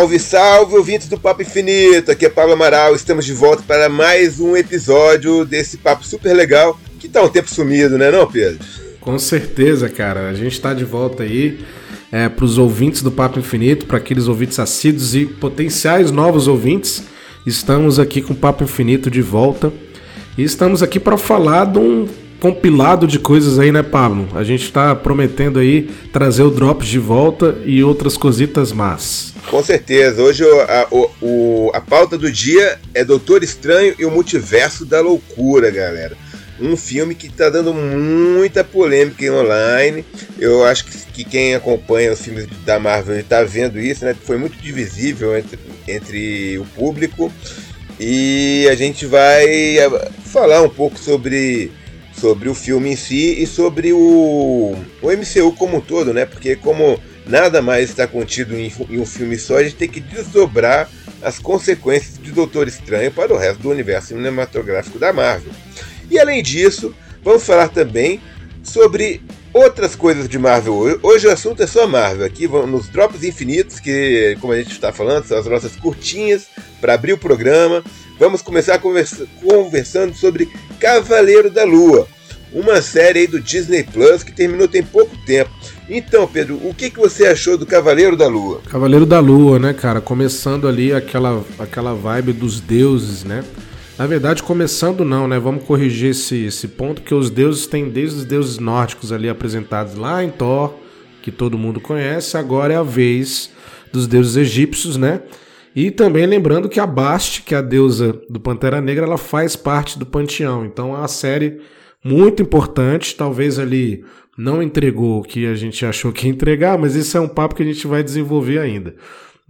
Salve, salve, ouvintes do Papo Infinito! Aqui é Pablo Amaral, estamos de volta para mais um episódio desse papo super legal que tá um tempo sumido, né, não, Pedro? Com certeza, cara. A gente está de volta aí é, para os ouvintes do Papo Infinito, para aqueles ouvintes assíduos e potenciais novos ouvintes. Estamos aqui com o Papo Infinito de volta e estamos aqui para falar de um compilado de coisas aí, né, Pablo? A gente está prometendo aí trazer o Drops de volta e outras cositas más. Com certeza. Hoje a, o, a pauta do dia é Doutor Estranho e o Multiverso da Loucura, galera um filme que está dando muita polêmica online. Eu acho que, que, quem acompanha os filmes da Marvel está vendo isso, né? Foi muito divisível entre, entre o público. E a gente vai eh, falar um pouco sobre, sobre o filme em si e sobre o, o MCU como um todo, né? Porque como nada mais está contido em, em um filme só, a gente tem que desdobrar as consequências de Doutor Estranho para o resto do universo cinematográfico da Marvel. E além disso, vamos falar também sobre outras coisas de Marvel. Hoje o assunto é só Marvel. Aqui nos Drops Infinitos, que, como a gente está falando, são as nossas curtinhas para abrir o programa. Vamos começar conversa conversando sobre Cavaleiro da Lua, uma série do Disney Plus que terminou tem pouco tempo. Então, Pedro, o que, que você achou do Cavaleiro da Lua? Cavaleiro da Lua, né, cara? Começando ali aquela, aquela vibe dos deuses, né? Na verdade, começando não, né? Vamos corrigir esse, esse ponto que os deuses têm desde os deuses nórdicos ali apresentados lá em Thor, que todo mundo conhece, agora é a vez dos deuses egípcios, né? E também lembrando que a Bast, que é a deusa do Pantera Negra, ela faz parte do panteão. Então é uma série muito importante, talvez ali não entregou o que a gente achou que ia entregar, mas isso é um papo que a gente vai desenvolver ainda.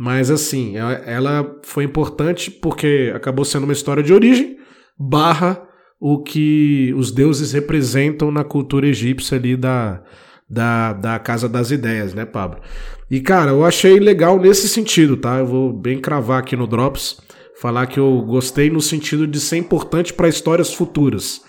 Mas assim, ela foi importante porque acabou sendo uma história de origem, barra o que os deuses representam na cultura egípcia ali da, da, da Casa das Ideias, né, Pablo? E cara, eu achei legal nesse sentido, tá? Eu vou bem cravar aqui no Drops, falar que eu gostei no sentido de ser importante para histórias futuras.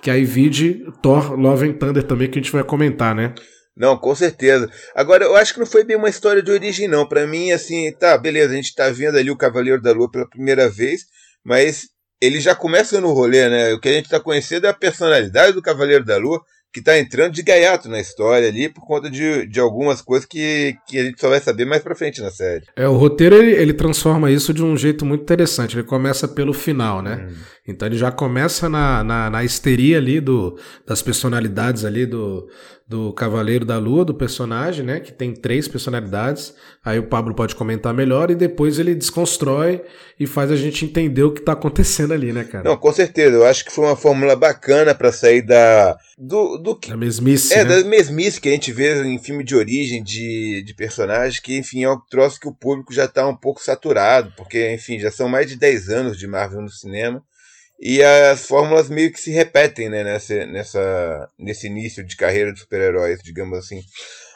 Que aí vide Thor Love and Thunder também, que a gente vai comentar, né? Não, com certeza. Agora, eu acho que não foi bem uma história de origem, não. Para mim, assim, tá, beleza, a gente tá vendo ali o Cavaleiro da Lua pela primeira vez, mas ele já começa no rolê, né? O que a gente tá conhecendo é a personalidade do Cavaleiro da Lua, que tá entrando de gaiato na história ali por conta de, de algumas coisas que, que a gente só vai saber mais pra frente na série. É, o roteiro ele, ele transforma isso de um jeito muito interessante. Ele começa pelo final, né? Hum. Então ele já começa na, na, na histeria ali do, das personalidades ali do, do Cavaleiro da Lua, do personagem, né? Que tem três personalidades. Aí o Pablo pode comentar melhor e depois ele desconstrói e faz a gente entender o que tá acontecendo ali, né, cara? Não, com certeza. Eu acho que foi uma fórmula bacana para sair da. Do, do que, da mesmice. É, né? da mesmice que a gente vê em filme de origem de, de personagens, que, enfim, é um troço que o público já tá um pouco saturado, porque, enfim, já são mais de 10 anos de Marvel no cinema. E as fórmulas meio que se repetem né, nessa, nessa, nesse início de carreira de super-heróis, digamos assim.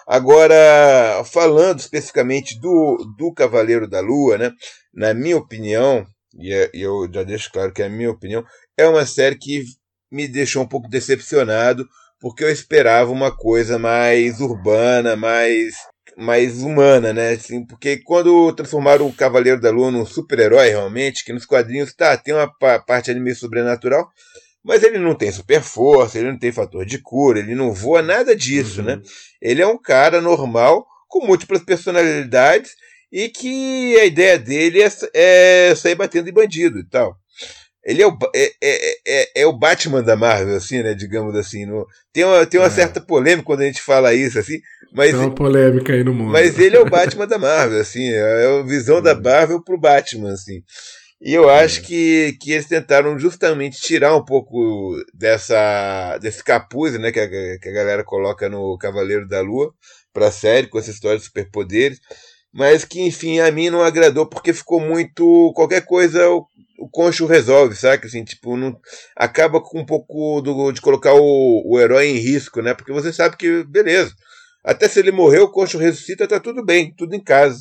Agora, falando especificamente do, do Cavaleiro da Lua, né, na minha opinião, e, é, e eu já deixo claro que é a minha opinião, é uma série que me deixou um pouco decepcionado, porque eu esperava uma coisa mais urbana, mais mais humana, né? Assim, porque quando transformaram o Cavaleiro da Lua num super-herói, realmente, que nos quadrinhos tá, tem uma parte ali meio sobrenatural, mas ele não tem super força, ele não tem fator de cura, ele não voa, nada disso, uhum. né? Ele é um cara normal, com múltiplas personalidades, e que a ideia dele é, é sair batendo em bandido e tal. Ele é o, é, é, é, é, o Batman da Marvel, assim, né? Digamos assim. No, tem uma, tem uma é. certa polêmica quando a gente fala isso, assim. Mas, tem uma polêmica aí no mundo. Mas ele é o Batman da Marvel, assim. É a visão da Marvel pro Batman, assim. E eu acho é. que, que eles tentaram justamente tirar um pouco dessa, desse capuz, né? Que a, que a galera coloca no Cavaleiro da Lua pra série, com essa história de superpoderes mas que enfim a mim não agradou porque ficou muito qualquer coisa o Concho resolve, sabe? Assim, tipo, não, acaba com um pouco do, de colocar o, o herói em risco, né? Porque você sabe que, beleza, até se ele morrer, o Concho ressuscita, tá tudo bem, tudo em casa.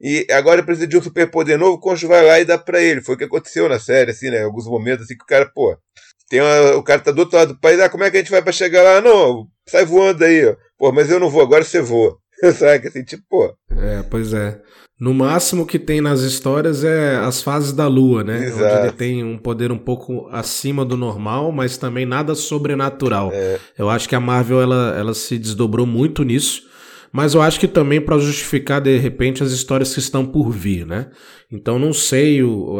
E agora precisa de um superpoder novo, o Concho vai lá e dá pra ele. Foi o que aconteceu na série, assim, né? Alguns momentos, assim, que o cara, pô, tem uma, o cara tá do outro lado do país, ah, como é que a gente vai pra chegar lá? Não, sai voando aí, ó. Pô, mas eu não vou, agora você voa. sabe? Assim, tipo, pô. É, pois é. No máximo que tem nas histórias é as fases da lua, né? Exato. Onde ele tem um poder um pouco acima do normal, mas também nada sobrenatural. É. Eu acho que a Marvel ela, ela se desdobrou muito nisso, mas eu acho que também para justificar de repente as histórias que estão por vir, né? Então não sei,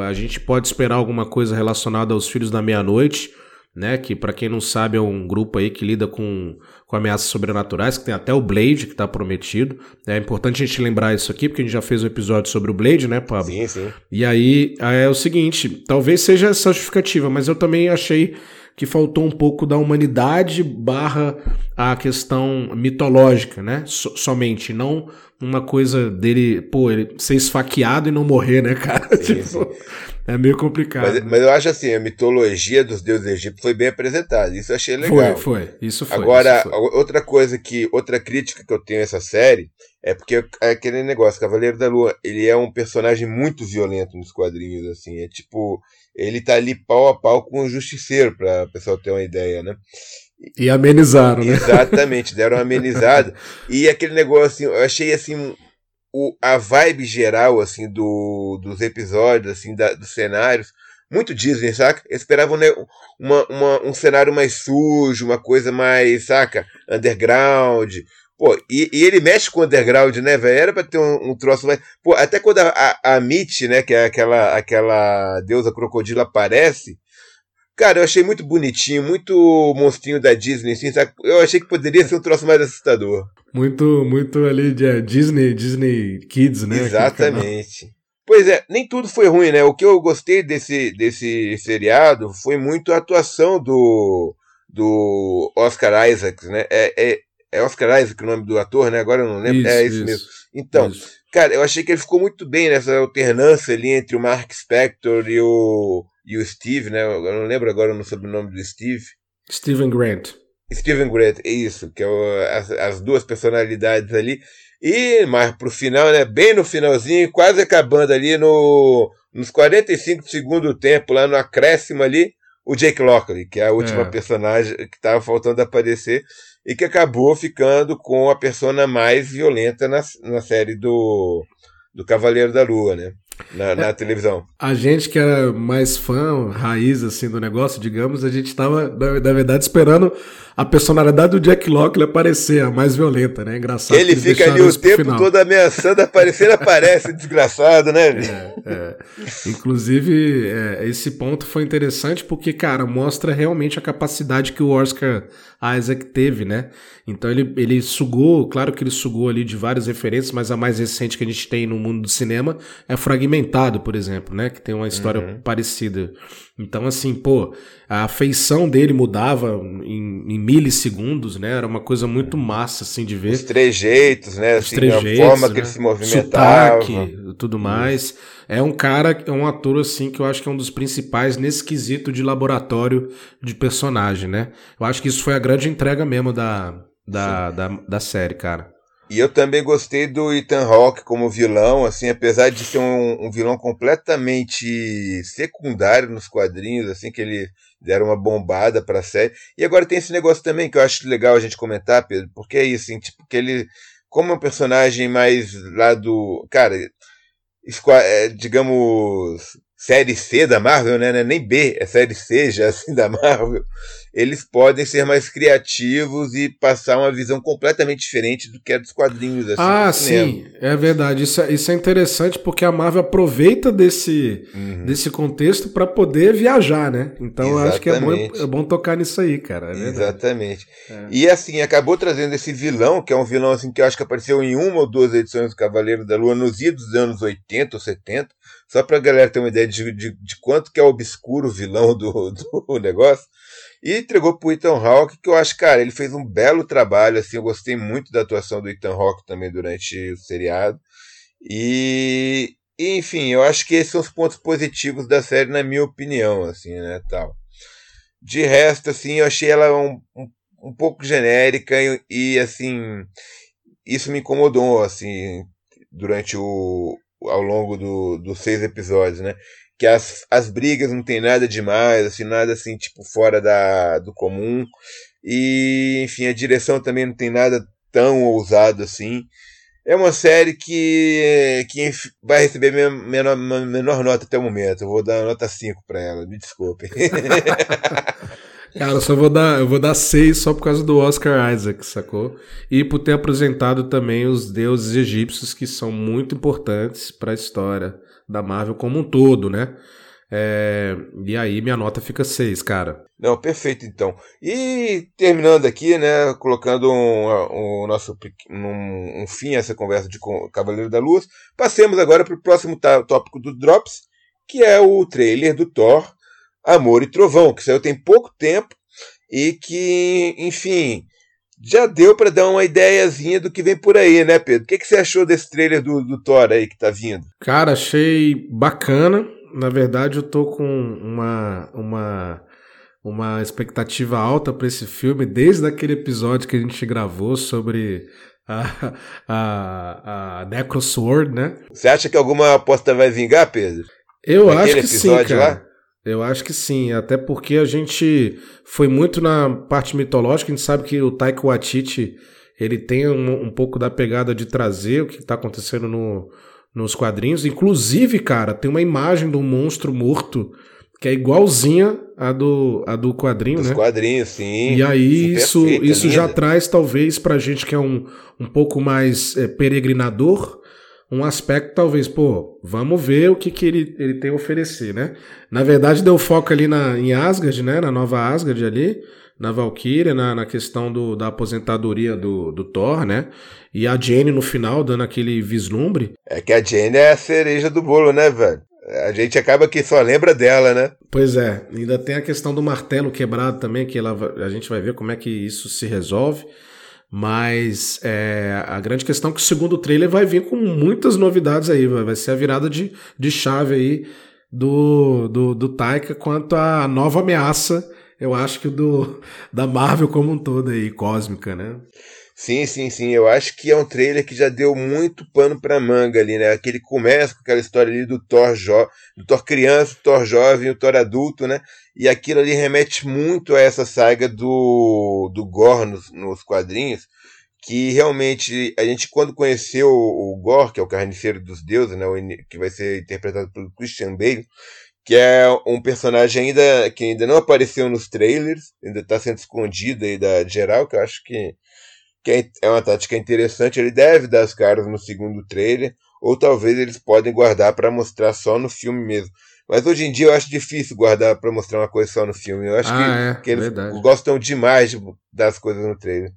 a gente pode esperar alguma coisa relacionada aos Filhos da Meia-Noite né? Que para quem não sabe é um grupo aí que lida com, com ameaças sobrenaturais, que tem até o Blade que tá prometido. É importante a gente lembrar isso aqui, porque a gente já fez um episódio sobre o Blade, né, Pablo? Sim, sim. E aí é o seguinte, talvez seja essa justificativa, mas eu também achei que faltou um pouco da humanidade barra a questão mitológica, né? So, somente, não uma coisa dele, pô, ele ser esfaqueado e não morrer, né, cara? Sim, tipo, sim. É meio complicado. Mas, mas, eu acho assim, a mitologia dos deuses egípcios foi bem apresentada. Isso eu achei legal. Foi, foi. Isso foi. Agora, isso foi. outra coisa que. Outra crítica que eu tenho a essa série é porque é aquele negócio, Cavaleiro da Lua, ele é um personagem muito violento nos quadrinhos, assim. É tipo. Ele tá ali pau a pau com o Justiceiro, pra o pessoal ter uma ideia, né? E amenizaram, né? Exatamente, deram uma amenizada. e aquele negócio, assim, eu achei assim o, a vibe geral, assim, do, dos episódios, assim, da, dos cenários, muito Disney, saca? Eu esperava né, uma, uma, um cenário mais sujo, uma coisa mais, saca? Underground. Pô, e, e ele mexe com o underground, né, velho? Era pra ter um, um, troço mais. Pô, até quando a, a, a Mitch, né, que é aquela, aquela deusa crocodilo, aparece. Cara, eu achei muito bonitinho, muito monstrinho da Disney, assim, sabe? Eu achei que poderia ser um troço mais assustador. Muito, muito ali de é, Disney, Disney Kids, né? Exatamente. Pois é, nem tudo foi ruim, né? O que eu gostei desse, desse seriado foi muito a atuação do, do Oscar Isaac, né? É, é, é Oscar Isaac o nome do ator, né? Agora eu não lembro. Isso, é isso, isso mesmo. Então, isso. cara, eu achei que ele ficou muito bem nessa alternância ali entre o Mark Spector e o, e o Steve, né? Eu não lembro agora o sobrenome do Steve. Steven Grant. Steven Grant, é isso, que é o, as, as duas personalidades ali. E mais pro final, né? Bem no finalzinho, quase acabando ali no, nos 45 segundos do tempo, lá no acréscimo ali, o Jake Lockley, que é a última é. personagem que estava faltando aparecer e que acabou ficando com a persona mais violenta na, na série do, do Cavaleiro da Lua, né? Na, na é, televisão. A gente que era mais fã, raiz assim do negócio, digamos, a gente estava na, na, verdade esperando a personalidade do Jack Lockley aparecer, a mais violenta, né? Engraçado. Ele fica ali o tempo final. todo ameaçando aparecer, aparece, desgraçado, né? É, é. Inclusive, é, esse ponto foi interessante porque, cara, mostra realmente a capacidade que o Oscar Isaac teve, né? Então ele, ele sugou, claro que ele sugou ali de várias referências, mas a mais recente que a gente tem no mundo do cinema é Fragmentado, por exemplo, né? Que tem uma história uhum. parecida. Então, assim, pô, a feição dele mudava em, em, milissegundos, né? Era uma coisa muito massa, assim, de ver. Os trejeitos, né? Os assim, trejeitos, a forma né? que ele se movimentava. Sotaque, tudo mais. É um cara, é um ator, assim, que eu acho que é um dos principais nesse quesito de laboratório de personagem, né? Eu acho que isso foi a grande entrega mesmo da, da, da, da série, cara. E eu também gostei do Ethan Hawke como vilão, assim, apesar de ser um, um, vilão completamente secundário nos quadrinhos, assim, que ele deram uma bombada para a série. E agora tem esse negócio também que eu acho legal a gente comentar, Pedro, porque é isso, assim, tipo, que ele, como é um personagem mais lá do. Cara, é, digamos, série C da Marvel, né? É nem B, é série C já assim da Marvel eles podem ser mais criativos e passar uma visão completamente diferente do que é dos quadrinhos. Assim, ah, sim, é verdade. Isso é, isso é interessante porque a Marvel aproveita desse, uhum. desse contexto para poder viajar, né? Então eu acho que é bom, é bom tocar nisso aí, cara. É Exatamente. É. E assim, acabou trazendo esse vilão, que é um vilão assim, que eu acho que apareceu em uma ou duas edições do Cavaleiro da Lua nos idos dos anos 80 ou 70. Só pra galera ter uma ideia de, de, de quanto que é obscuro o vilão do, do negócio. E entregou pro Ethan Hawke, que eu acho, cara, ele fez um belo trabalho, assim, eu gostei muito da atuação do Ethan Hawke também durante o seriado. E, enfim, eu acho que esses são os pontos positivos da série, na minha opinião, assim, né, tal. De resto, assim, eu achei ela um, um, um pouco genérica e, e, assim, isso me incomodou, assim, durante o, ao longo do, dos seis episódios, né? Que as, as brigas não tem nada demais, assim, nada assim, tipo, fora da, do comum. E, enfim, a direção também não tem nada tão ousado assim. é uma série que, que vai receber minha menor, menor nota até o momento. Eu vou dar nota 5 para ela, me desculpe. Cara, eu só vou dar, eu vou dar 6 só por causa do Oscar Isaac, sacou? E por ter apresentado também os deuses egípcios que são muito importantes para a história da Marvel como um todo, né? É, e aí minha nota fica 6, cara. Não, perfeito então. E terminando aqui, né, colocando um, um nosso um, um, fim a essa conversa de Cavaleiro da Luz, passemos agora para o próximo tópico do Drops, que é o trailer do Thor Amor e Trovão, que saiu tem pouco tempo e que, enfim, já deu para dar uma ideiazinha do que vem por aí, né, Pedro? O que, que você achou desse trailer do, do Thor aí que tá vindo? Cara, achei bacana na verdade, eu tô com uma, uma, uma expectativa alta para esse filme, desde aquele episódio que a gente gravou sobre a, a, a Necrosword, né? Você acha que alguma aposta vai vingar, Pedro? Eu acho que sim, cara. Lá? Eu acho que sim, até porque a gente foi muito na parte mitológica, a gente sabe que o Taika Waititi, ele tem um, um pouco da pegada de trazer o que está acontecendo no, nos quadrinhos. Inclusive, cara, tem uma imagem do monstro morto que é igualzinha a do, a do quadrinho, Dos né? quadrinhos, sim. E aí isso, isso já traz, talvez, pra gente que é um, um pouco mais é, peregrinador, um aspecto, talvez, pô, vamos ver o que, que ele, ele tem a oferecer, né? Na verdade, deu foco ali na, em Asgard, né? Na nova Asgard ali na Valkyria, na, na questão do, da aposentadoria do, do Thor, né? E a Jane no final dando aquele vislumbre. É que a Jane é a cereja do bolo, né, velho? A gente acaba que só lembra dela, né? Pois é, ainda tem a questão do martelo quebrado também, que ela, a gente vai ver como é que isso se resolve. Mas é, a grande questão é que o segundo trailer vai vir com muitas novidades aí, vai ser a virada de, de chave aí do, do, do Taika quanto à nova ameaça eu acho que do da Marvel como um todo aí, cósmica, né? Sim, sim, sim. Eu acho que é um trailer que já deu muito pano pra manga ali, né? Aquele começa com aquela história ali do Thor, jo do Thor criança, o Thor jovem, o Thor adulto, né? E aquilo ali remete muito a essa saga do, do Gore nos, nos quadrinhos, que realmente a gente, quando conheceu o, o Gore, que é o carniceiro dos deuses, né? que vai ser interpretado pelo Christian Bale, que é um personagem ainda que ainda não apareceu nos trailers, ainda está sendo escondido aí da geral, que eu acho que, que é, é uma tática interessante. Ele deve dar as caras no segundo trailer, ou talvez eles podem guardar para mostrar só no filme mesmo. Mas hoje em dia eu acho difícil guardar para mostrar uma coisa só no filme. Eu acho ah, que, é, que, eles verdade. gostam demais de, das coisas no trailer.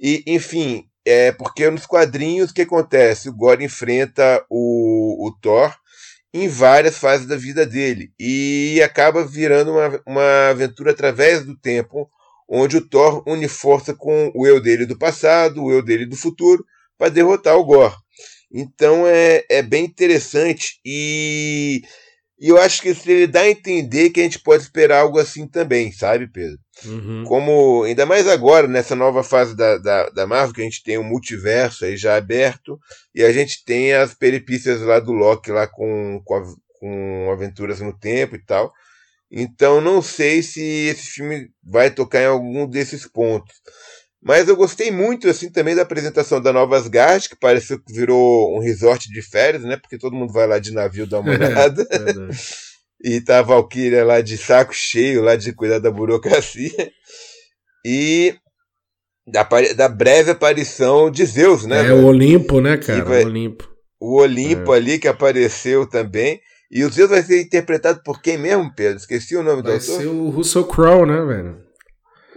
E, enfim, é porque nos quadrinhos o que acontece? O Gore enfrenta o, o Thor em várias fases da vida dele e acaba virando uma, uma aventura através do tempo, onde o Thor une força com o eu dele do passado, o eu dele do futuro, para derrotar o Gore. Então é, é bem interessante e, e eu acho que ele dá a entender que a gente pode esperar algo assim também, sabe, Pedro? Uhum. Como, ainda mais agora, nessa nova fase da, da, da Marvel, que a gente tem um multiverso aí já aberto, e a gente tem as peripécias lá do Loki lá com, com, a, com aventuras no tempo e tal. Então não sei se esse filme vai tocar em algum desses pontos. Mas eu gostei muito assim também da apresentação da Nova Asgard, que pareceu que virou um resort de férias, né? Porque todo mundo vai lá de navio dar uma olhada. É, e tá a Valkyria lá de saco cheio, lá de cuidar da burocracia. E da, da breve aparição de Zeus, né? É, o Olimpo, né, cara? Vai, o Olimpo. O Olimpo é. ali que apareceu também. E o Zeus vai ser interpretado por quem mesmo, Pedro? Esqueci o nome vai do autor. Vai ser o Russell Crowe, né, velho?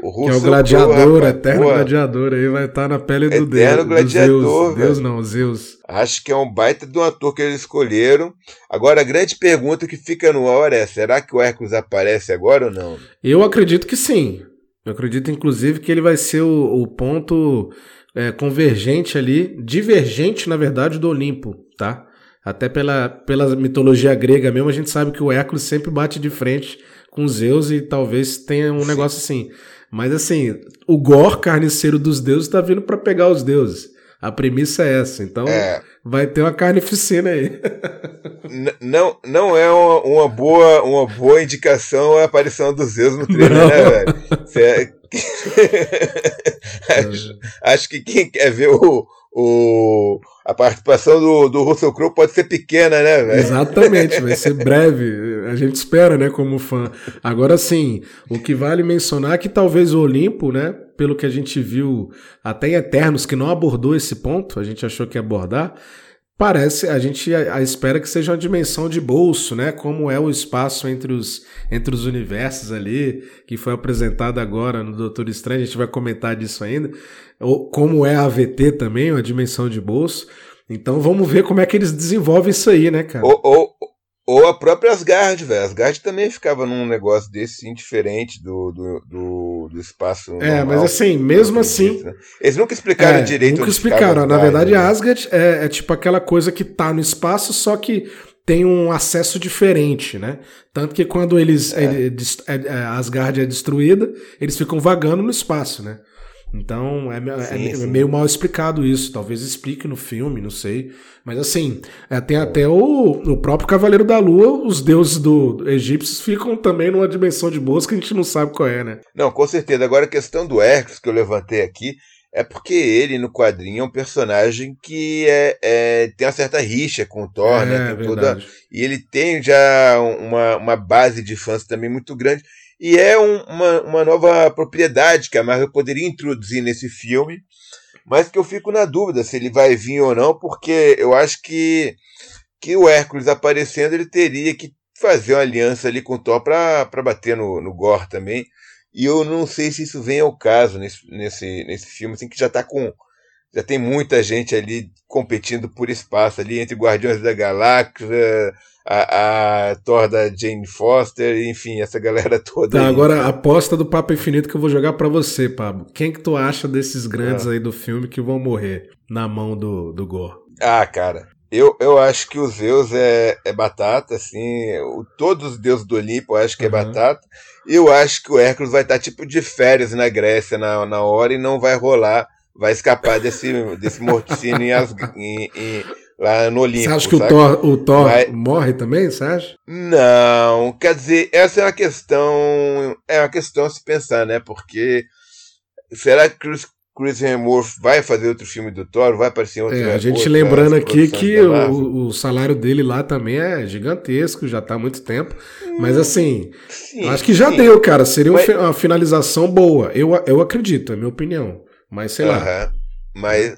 O que é o gladiador, rapaz, eterno porra. gladiador, aí vai estar tá na pele do Deus. Eterno gladiador. Zeus. Deus não, Zeus. Acho que é um baita de um ator que eles escolheram. Agora, a grande pergunta que fica no ar é: será que o Hércules aparece agora ou não? Eu acredito que sim. Eu acredito, inclusive, que ele vai ser o, o ponto é, convergente ali, divergente, na verdade, do Olimpo, tá? Até pela, pela mitologia grega mesmo, a gente sabe que o Hércules sempre bate de frente com Zeus e talvez tenha um sim. negócio assim. Mas assim, o Gor, carniceiro dos deuses, tá vindo para pegar os deuses. A premissa é essa. Então é. vai ter uma carnificina aí. não, não é uma, uma, boa, uma boa indicação a aparição dos Zeus no trailer, não. né, velho? É... acho, acho, que quem quer ver o, o, a participação do, do Russell Crowe pode ser pequena, né, velho? Exatamente, vai ser breve. A gente espera, né, como fã. Agora sim, o que vale mencionar é que talvez o Olimpo, né, pelo que a gente viu até em Eternos, que não abordou esse ponto, a gente achou que ia abordar, Parece, a gente a, a espera que seja uma dimensão de bolso, né? Como é o espaço entre os, entre os universos ali, que foi apresentado agora no Doutor Estranho, a gente vai comentar disso ainda. Ou como é a AVT também, uma dimensão de bolso. Então vamos ver como é que eles desenvolvem isso aí, né, cara? Ou, ou, ou a própria Asgard, velho. Asgard também ficava num negócio desse, sim, diferente do, do, do, do espaço. É, normal, mas assim, mesmo assim. Né? Eles nunca explicaram é, direito. Nunca explicaram. Na verdade, né? Asgard é, é tipo aquela coisa que tá no espaço, só que tem um acesso diferente, né? Tanto que quando eles. É. Ele, é, é, Asgard é destruída, eles ficam vagando no espaço, né? Então é, é sim, é, sim. meio mal explicado isso. Talvez explique no filme, não sei. Mas assim, é, tem até o, o próprio Cavaleiro da Lua, os deuses do, do egípcios ficam também numa dimensão de boas que a gente não sabe qual é, né? Não, com certeza. Agora a questão do Hércules que eu levantei aqui é porque ele no quadrinho é um personagem que é, é tem uma certa rixa com o Thor, né? é, né? Toda, e ele tem já uma, uma base de fãs também muito grande. E é um, uma, uma nova propriedade que a Marvel poderia introduzir nesse filme, mas que eu fico na dúvida se ele vai vir ou não, porque eu acho que, que o Hércules aparecendo ele teria que fazer uma aliança ali com o Thor para bater no, no Gore também. E eu não sei se isso vem ao caso nesse, nesse, nesse filme, assim, que já está com. Já tem muita gente ali competindo por espaço ali entre Guardiões da Galáxia, a, a Thor da Jane Foster, enfim, essa galera toda. Tá, agora a aposta do Papo Infinito que eu vou jogar para você, Pablo. Quem que tu acha desses grandes ah. aí do filme que vão morrer na mão do, do Gore? Ah, cara, eu, eu acho que o Zeus é, é batata, assim. O, todos os deuses do Olimpo eu acho que é uhum. é batata. Eu acho que o Hércules vai estar tipo de férias na Grécia na, na hora e não vai rolar, vai escapar desse, desse morticínio em, em, em, lá no Olimpo. Você acha que sabe? o Thor, o Thor Mas... morre também, você acha? Não, quer dizer, essa é uma questão, é uma questão a se pensar, né? Porque será que Chris, Chris Hemsworth vai fazer outro filme do Thor? Vai aparecer outro é, A gente lembrando aqui que o, o, salário dele lá também é gigantesco, já tá há muito tempo. Hum, Mas assim, sim, acho que já sim. deu, cara. Seria Mas... uma finalização boa. Eu, eu acredito, é minha opinião. Mas sei uh -huh. lá. Mas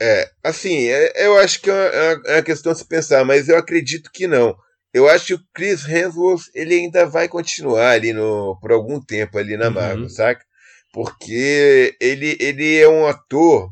é, assim, é, eu acho que é uma, é uma questão a se pensar, mas eu acredito que não. Eu acho que o Chris Hemsworth ele ainda vai continuar ali no, por algum tempo ali na Marvel, uhum. saca? Porque ele, ele é um ator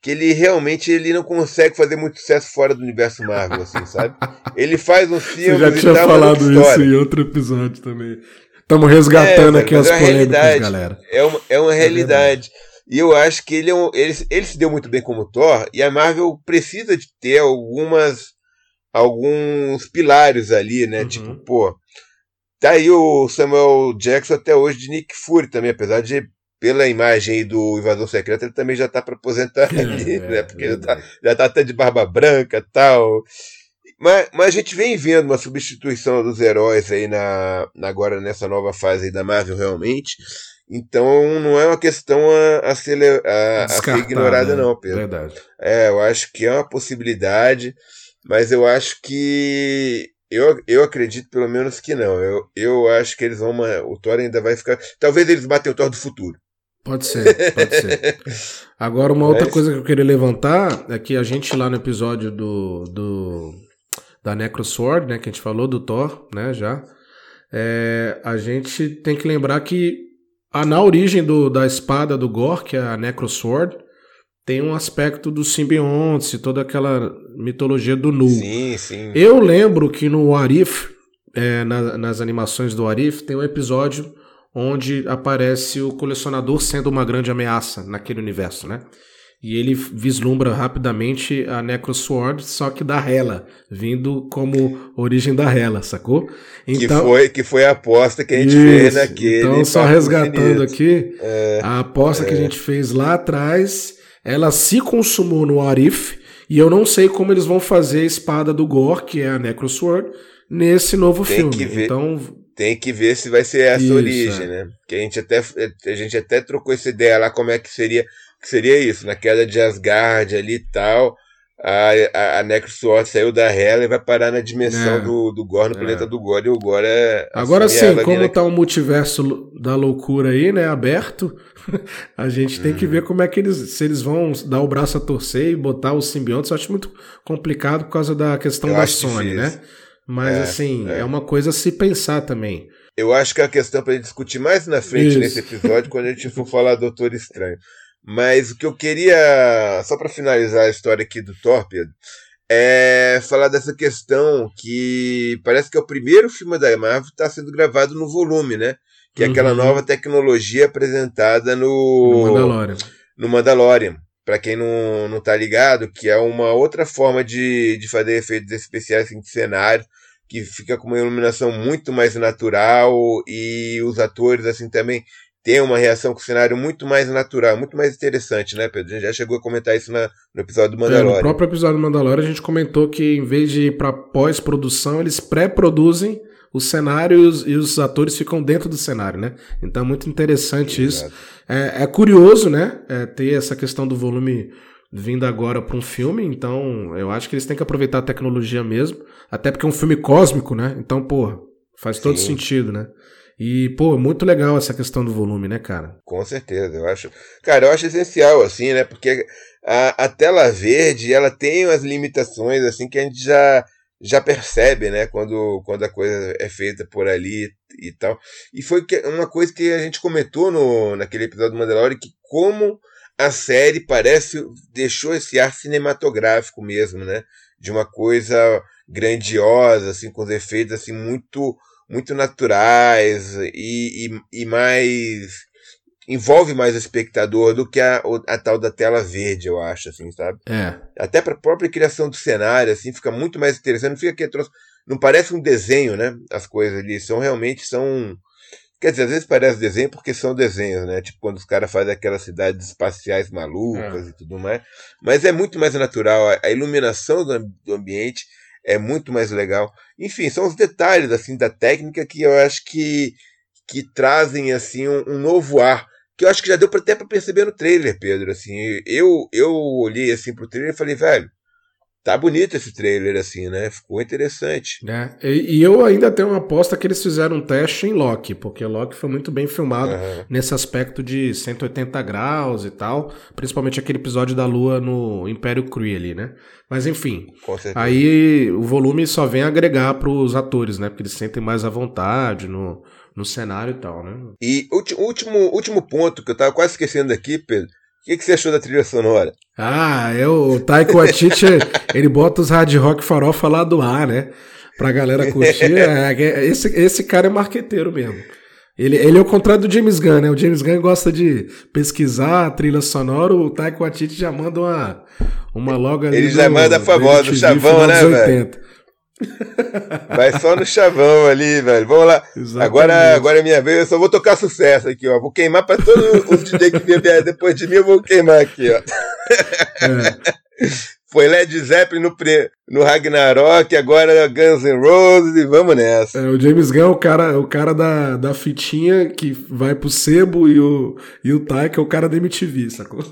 que ele realmente ele não consegue fazer muito sucesso fora do universo Marvel, assim, sabe? Ele faz um filme. Você já tinha falado isso em outro episódio também. Estamos resgatando é, aqui as é polêmicas, galera. É uma, é uma é realidade. E eu acho que ele, é um, ele, ele se deu muito bem como Thor, e a Marvel precisa de ter algumas alguns pilares ali, né? Uhum. Tipo, pô, tá aí o Samuel Jackson até hoje de Nick Fury também, apesar de pela imagem do Invasor Secreto, ele também já tá para aposentar é, ali, é, né? Porque é já, tá, já tá até de barba branca tal. Mas, mas a gente vem vendo uma substituição dos heróis aí na, agora nessa nova fase da Marvel realmente. Então não é uma questão a, a, ser, a, a ser ignorada, né? não, Pedro. Verdade. É, eu acho que é uma possibilidade, mas eu acho que. Eu, eu acredito pelo menos que não. Eu, eu acho que eles vão. O Thor ainda vai ficar. Talvez eles batem o Thor do futuro. Pode ser, pode ser. Agora, uma outra coisa que eu queria levantar é que a gente lá no episódio do, do da Necrosword, né, que a gente falou do Thor, né, já, é, a gente tem que lembrar que ah, na origem do, da espada do Gore, que é a Necrosword, tem um aspecto dos simbiontes e toda aquela mitologia do Nu. Sim, sim. Eu lembro que no Arif, é, na, nas animações do Arif, tem um episódio onde aparece o colecionador sendo uma grande ameaça naquele universo, né? E ele vislumbra rapidamente a Necrosword, só que da Hela, vindo como origem da Hela, sacou? Então, que, foi, que foi a aposta que a gente isso, fez naquele. Então, só resgatando aqui, é, a aposta é. que a gente fez lá atrás, ela se consumou no Arif, e eu não sei como eles vão fazer a espada do Gore, que é a Necrosword, nesse novo Tem filme. Que ver. Então tem que ver se vai ser essa Isso, origem, é. né? Que a gente até a gente até trocou essa ideia lá como é que seria que seria isso, na queda de Asgard ali e tal, a, a, a Necrosword saiu da Hela e vai parar na dimensão é. do, do Gore, no é. planeta do Gore, e o Gore é... Agora sim, como tá o multiverso da loucura aí, né, aberto, a gente tem hum. que ver como é que eles, se eles vão dar o braço a torcer e botar os simbiontes, eu acho muito complicado por causa da questão eu da Sony, difícil. né? Mas é, assim, é. é uma coisa a se pensar também. Eu acho que é a questão para discutir mais na frente Isso. nesse episódio, quando a gente for falar do Doutor Estranho. Mas o que eu queria, só para finalizar a história aqui do Torpedo, é falar dessa questão que parece que é o primeiro filme da Marvel que está sendo gravado no volume, né? Que é aquela uhum. nova tecnologia apresentada no, no Mandalorian. No Mandalorian. Para quem não, não tá ligado, que é uma outra forma de, de fazer efeitos especiais assim, de cenário, que fica com uma iluminação muito mais natural e os atores assim também tem uma reação com o cenário muito mais natural, muito mais interessante, né, Pedro? A gente já chegou a comentar isso na, no episódio do Mandalorian. É, no próprio episódio do Mandalorian a gente comentou que em vez de ir para pós-produção, eles pré-produzem o cenário e os, e os, atores ficam dentro do cenário, né? Então é muito interessante isso. É, é, curioso, né? É, ter essa questão do volume vindo agora para um filme, então eu acho que eles têm que aproveitar a tecnologia mesmo, até porque é um filme cósmico, né? Então, pô, faz Sim. todo sentido, né? E, pô, muito legal essa questão do volume, né, cara? Com certeza, eu acho. Cara, eu acho essencial, assim, né? Porque a, a tela verde, ela tem umas limitações, assim, que a gente já, já percebe, né? Quando, quando a coisa é feita por ali e tal. E foi uma coisa que a gente comentou no, naquele episódio do Mandalorian, que como a série parece deixou esse ar cinematográfico mesmo, né? De uma coisa grandiosa, assim, com os efeitos assim muito muito naturais e, e, e mais envolve mais o espectador do que a, a tal da tela verde, eu acho, assim, sabe? É. Até para a própria criação do cenário, assim, fica muito mais interessante. Não fica que troço, não parece um desenho, né? As coisas ali são realmente são Quer dizer, às vezes parece desenho porque são desenhos, né? Tipo quando os caras fazem aquelas cidades espaciais malucas é. e tudo mais. Mas é muito mais natural. A iluminação do ambiente é muito mais legal. Enfim, são os detalhes assim da técnica que eu acho que, que trazem assim um, um novo ar que eu acho que já deu até para perceber no trailer, Pedro. Assim, eu eu olhei assim pro trailer e falei, velho, Tá bonito esse trailer, assim, né? Ficou interessante. É, e, e, eu ainda tenho uma aposta que eles fizeram um teste em Loki, porque Loki foi muito bem filmado uhum. nesse aspecto de 180 graus e tal, principalmente aquele episódio da Lua no Império Kree ali, né? Mas enfim, aí o volume só vem agregar pros atores, né? Porque eles sentem mais à vontade no, no cenário e tal, né? E último, último ponto que eu tava quase esquecendo aqui, Pedro, que, que, você achou da trilha sonora? Ah, é o Taiko Waititi, ele bota os hard rock farofa lá do ar, né? Pra galera curtir. É, é, esse, esse cara é marqueteiro mesmo. Ele, ele é o contrário do James Gunn, né? O James Gunn gosta de pesquisar a trilha sonora, o Taiko Waititi já manda uma, uma logo ali. Ele já manda a famosa, o chavão, né, velho? Vai só no chavão ali, velho. Vamos lá. Agora, agora é minha vez, eu só vou tocar sucesso aqui, ó. Vou queimar pra todo o DJ que vier depois de mim, eu vou queimar aqui, ó. É. Foi Led Zeppelin no, pre, no Ragnarok, agora Guns N' Roses e vamos nessa. É, o James Gunn é o cara, o cara da, da fitinha que vai pro sebo e o, e o que é o cara da MTV, sacou?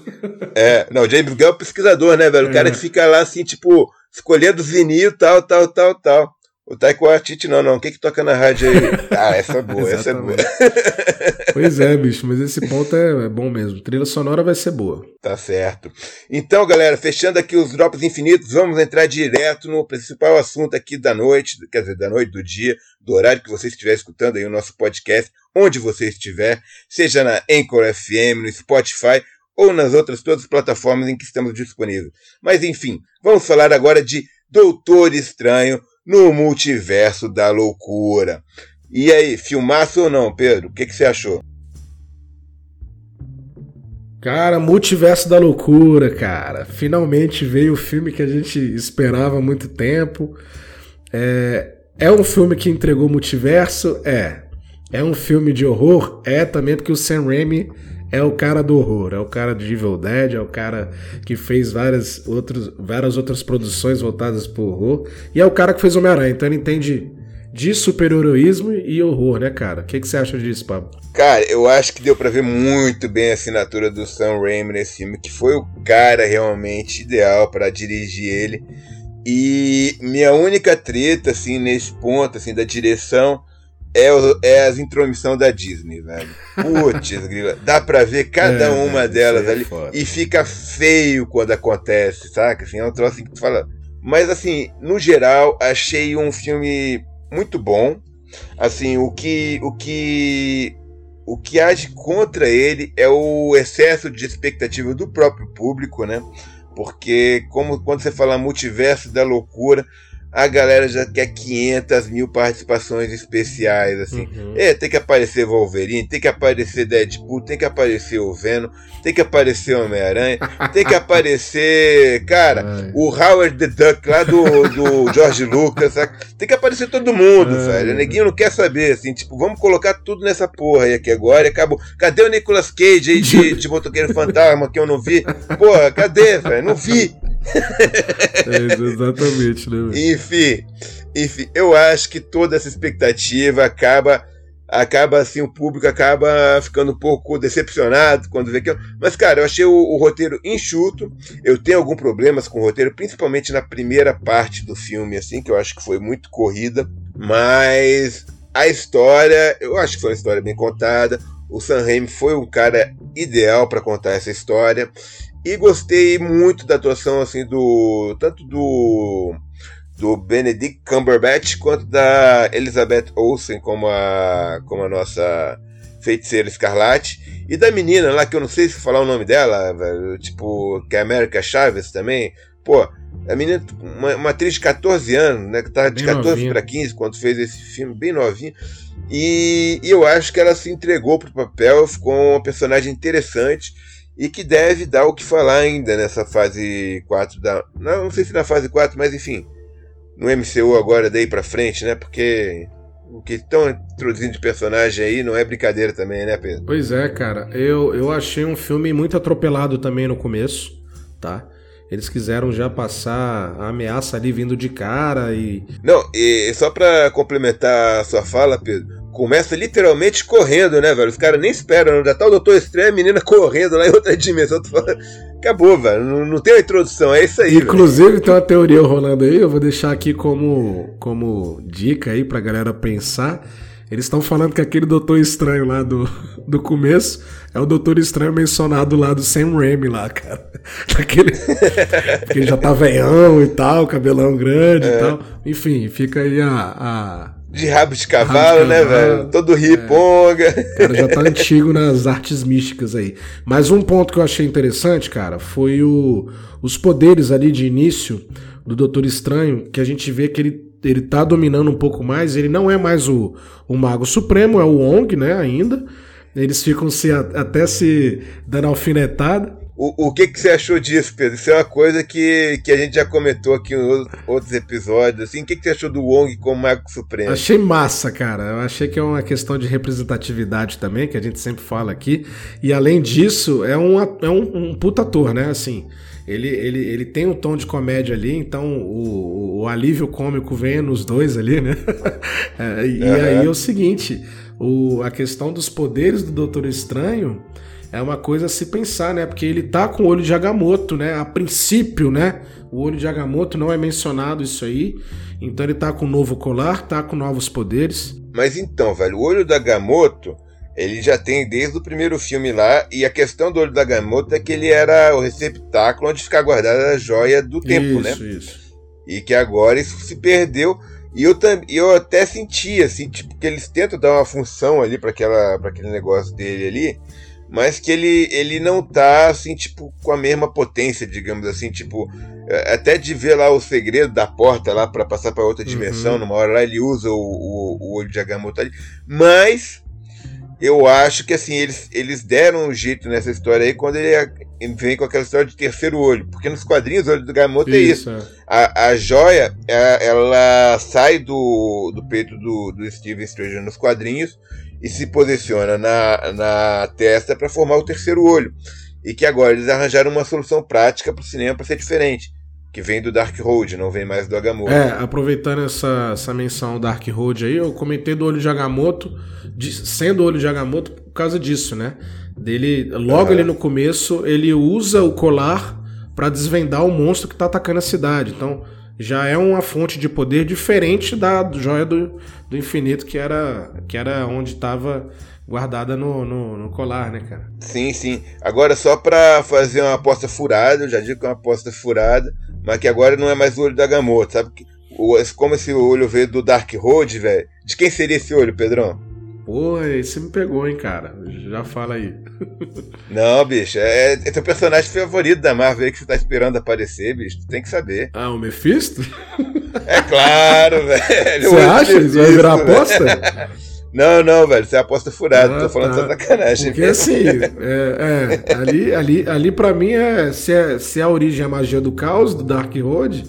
É, não, o James Gunn é o pesquisador, né, velho? O é. cara que fica lá assim, tipo, escolhendo vinil, tal, tal, tal, tal. O Taiko Atiti não, não. O que que toca na rádio aí? Ah, essa é boa, essa é boa. pois é, bicho, mas esse ponto é, é, bom mesmo. Trilha sonora vai ser boa. Tá certo. Então, galera, fechando aqui os Drops Infinitos, vamos entrar direto no principal assunto aqui da noite, quer dizer, da noite, do dia, do horário que você estiver escutando aí o nosso podcast, onde você estiver, seja na Anchor FM, no Spotify ou nas outras todas as plataformas em que estamos disponíveis. Mas enfim, vamos falar agora de Doutor Estranho no Multiverso da Loucura. E aí, filmaço ou não, Pedro? O que, que você achou? Cara, Multiverso da Loucura, cara. Finalmente veio o filme que a gente esperava há muito tempo. É, é um filme que entregou multiverso? É. É um filme de horror? É também, porque o Sam Raimi é o cara do horror, é o cara de Evil Dead, é o cara que fez várias, outros, várias outras produções voltadas pro horror, e é o cara que fez Homem-Aranha, então ele entende de super-heroísmo e horror, né, cara? O que, que você acha disso, Pablo? Cara, eu acho que deu para ver muito bem a assinatura do Sam Raimi nesse filme, que foi o cara realmente ideal para dirigir ele. E minha única treta, assim, nesse ponto, assim, da direção é, o, é as intromissão da Disney, velho. Putz, grila. Dá pra ver cada é, uma delas é ali. Foda. E fica feio quando acontece, saca? Assim, é um troço assim que tu fala. Mas, assim, no geral, achei um filme muito bom. Assim, o que. O que. O que age contra ele é o excesso de expectativa do próprio público, né? Porque, como quando você fala multiverso da loucura, a galera já quer 500 mil participações especiais, assim. Uhum. É, tem que aparecer Wolverine, tem que aparecer Deadpool, tem que aparecer o Venom, tem que aparecer Homem-Aranha, tem que aparecer, cara, Ai. o Howard the Duck lá do, do George Lucas, sabe? Tem que aparecer todo mundo, Ai. velho. O neguinho não quer saber, assim, tipo, vamos colocar tudo nessa porra aí aqui agora e acabou. Cadê o Nicolas Cage aí de, de Motoqueiro Fantasma que eu não vi? Porra, cadê, velho? Não vi. É, exatamente, né? Enfim, enfim, eu acho que toda essa expectativa acaba acaba assim, o público acaba ficando um pouco decepcionado quando vê que. Mas, cara, eu achei o, o, roteiro enxuto. Eu tenho alguns problemas com o roteiro, principalmente na primeira parte do filme, assim, que eu acho que foi muito corrida. Mas a história, eu acho que foi uma história bem contada. O Sam Raimi foi um cara ideal para contar essa história. E gostei muito da atuação assim do tanto do do Benedict Cumberbatch quanto da Elizabeth Olsen como a como a nossa feiticeira escarlate e da menina lá que eu não sei se falar o nome dela, velho, tipo que é América Chaves também. Pô, a menina uma, uma atriz de 14 anos, né, que tava de bem 14 para 15 quando fez esse filme, bem novinha. E, e eu acho que ela se entregou pro papel, ficou uma personagem interessante e que deve dar o que falar ainda nessa fase 4 da. Não, não sei se na fase 4, mas enfim. No MCU agora daí pra frente, né? Porque o que estão introduzindo de personagem aí não é brincadeira também, né, Pedro? Pois é, cara. Eu, eu achei um filme muito atropelado também no começo, tá? Eles quiseram já passar a ameaça ali vindo de cara e. Não, e só pra complementar a sua fala, Pedro, começa literalmente correndo, né, velho? Os caras nem esperam. Já tá o Doutor Estranho, a menina correndo lá em outra dimensão. Tu fala, acabou, velho. Não, não, tem uma introdução, é isso aí. Inclusive, velho. tem uma teoria rolando aí, eu vou deixar aqui como, como dica aí pra galera pensar. Eles estão falando que aquele Doutor Estranho lá do, do começo é o Doutor Estranho mencionado lá do Sam Raimi lá, cara. Aquele... Porque ele já tá veião e tal, cabelão grande é. e tal. Enfim, fica aí a, a de rabo de cavalo, rabo de né, velho? Todo riponga. É. O cara já tá antigo nas artes místicas aí. Mas um ponto que eu achei interessante, cara, foi o, os poderes ali de início do Doutor Estranho, que a gente vê que ele, ele tá dominando um pouco mais. Ele não é mais o, o Mago Supremo, é o Wong, né, ainda. Eles ficam se, até se dando alfinetada. O, o que, que você achou disso, Pedro? Isso é uma coisa que, que a gente já comentou aqui em outros episódios. Assim, o que, que você achou do Wong como Mago Supremo? Achei massa, cara. Eu achei que é uma questão de representatividade também, que a gente sempre fala aqui. E além disso, é um, é um, um puta ator, né? Assim, ele, ele, ele tem um tom de comédia ali, então o, o alívio cômico vem nos dois ali, né? é, e uhum. aí é o seguinte: o, a questão dos poderes do Doutor Estranho é uma coisa a se pensar, né? Porque ele tá com o olho de Agamotto, né? A princípio, né? O olho de Agamotto não é mencionado isso aí. Então ele tá com um novo colar, tá com novos poderes. Mas então, velho, o olho da Agamotto, ele já tem desde o primeiro filme lá. E a questão do olho da Agamotto é que ele era o receptáculo onde fica guardada a joia do tempo, isso, né? Isso, isso. E que agora isso se perdeu. E eu, eu até senti, assim, tipo, que eles tentam dar uma função ali para aquele negócio dele ali mas que ele, ele não tá assim, tipo, com a mesma potência, digamos assim, tipo, é, até de ver lá o segredo da porta lá para passar para outra dimensão, uhum. numa hora lá ele usa o, o, o olho de Agamotto ali, mas eu acho que assim, eles, eles deram um jeito nessa história aí quando ele, ele vem com aquela história de terceiro olho, porque nos quadrinhos o olho do Agamotto é isso, é isso. É. A, a joia, é, ela sai do, do peito do, do Steven Stranger nos quadrinhos e se posiciona na, na testa para formar o terceiro olho. E que agora eles arranjaram uma solução prática para o cinema para ser diferente. Que vem do Dark Road, não vem mais do Agamotto. É, aproveitando essa, essa menção Dark Road aí, eu comentei do olho de Agamotto, de, sendo o olho de Agamotto por causa disso, né? Dele, logo ali no começo, ele usa o colar para desvendar o monstro que tá atacando a cidade. Então, já é uma fonte de poder diferente da joia do, do infinito, que era, que era onde estava guardada no, no, no, colar, né, cara? Sim, sim. Agora, só pra fazer uma aposta furada, eu já digo que é uma aposta furada, mas que agora não é mais o olho da Gamoto, sabe? Como esse olho veio do Dark Road, velho. De quem seria esse olho, Pedrão? Pô, você me pegou, hein, cara. Já fala aí. Não, bicho, é, é teu personagem favorito da Marvel aí que você tá esperando aparecer, bicho. Tu tem que saber. Ah, o Mephisto? É claro, velho. Você acha? Isso vai virar aposta? Não, não, velho, você é aposta furada, ah, tô falando tá. sacanagem. Porque assim, é, é, ali, ali, ali pra mim é se, é se é a origem é a magia do caos, do Dark Road,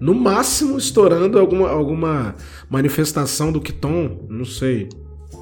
no máximo estourando alguma, alguma manifestação do Kiton, não sei,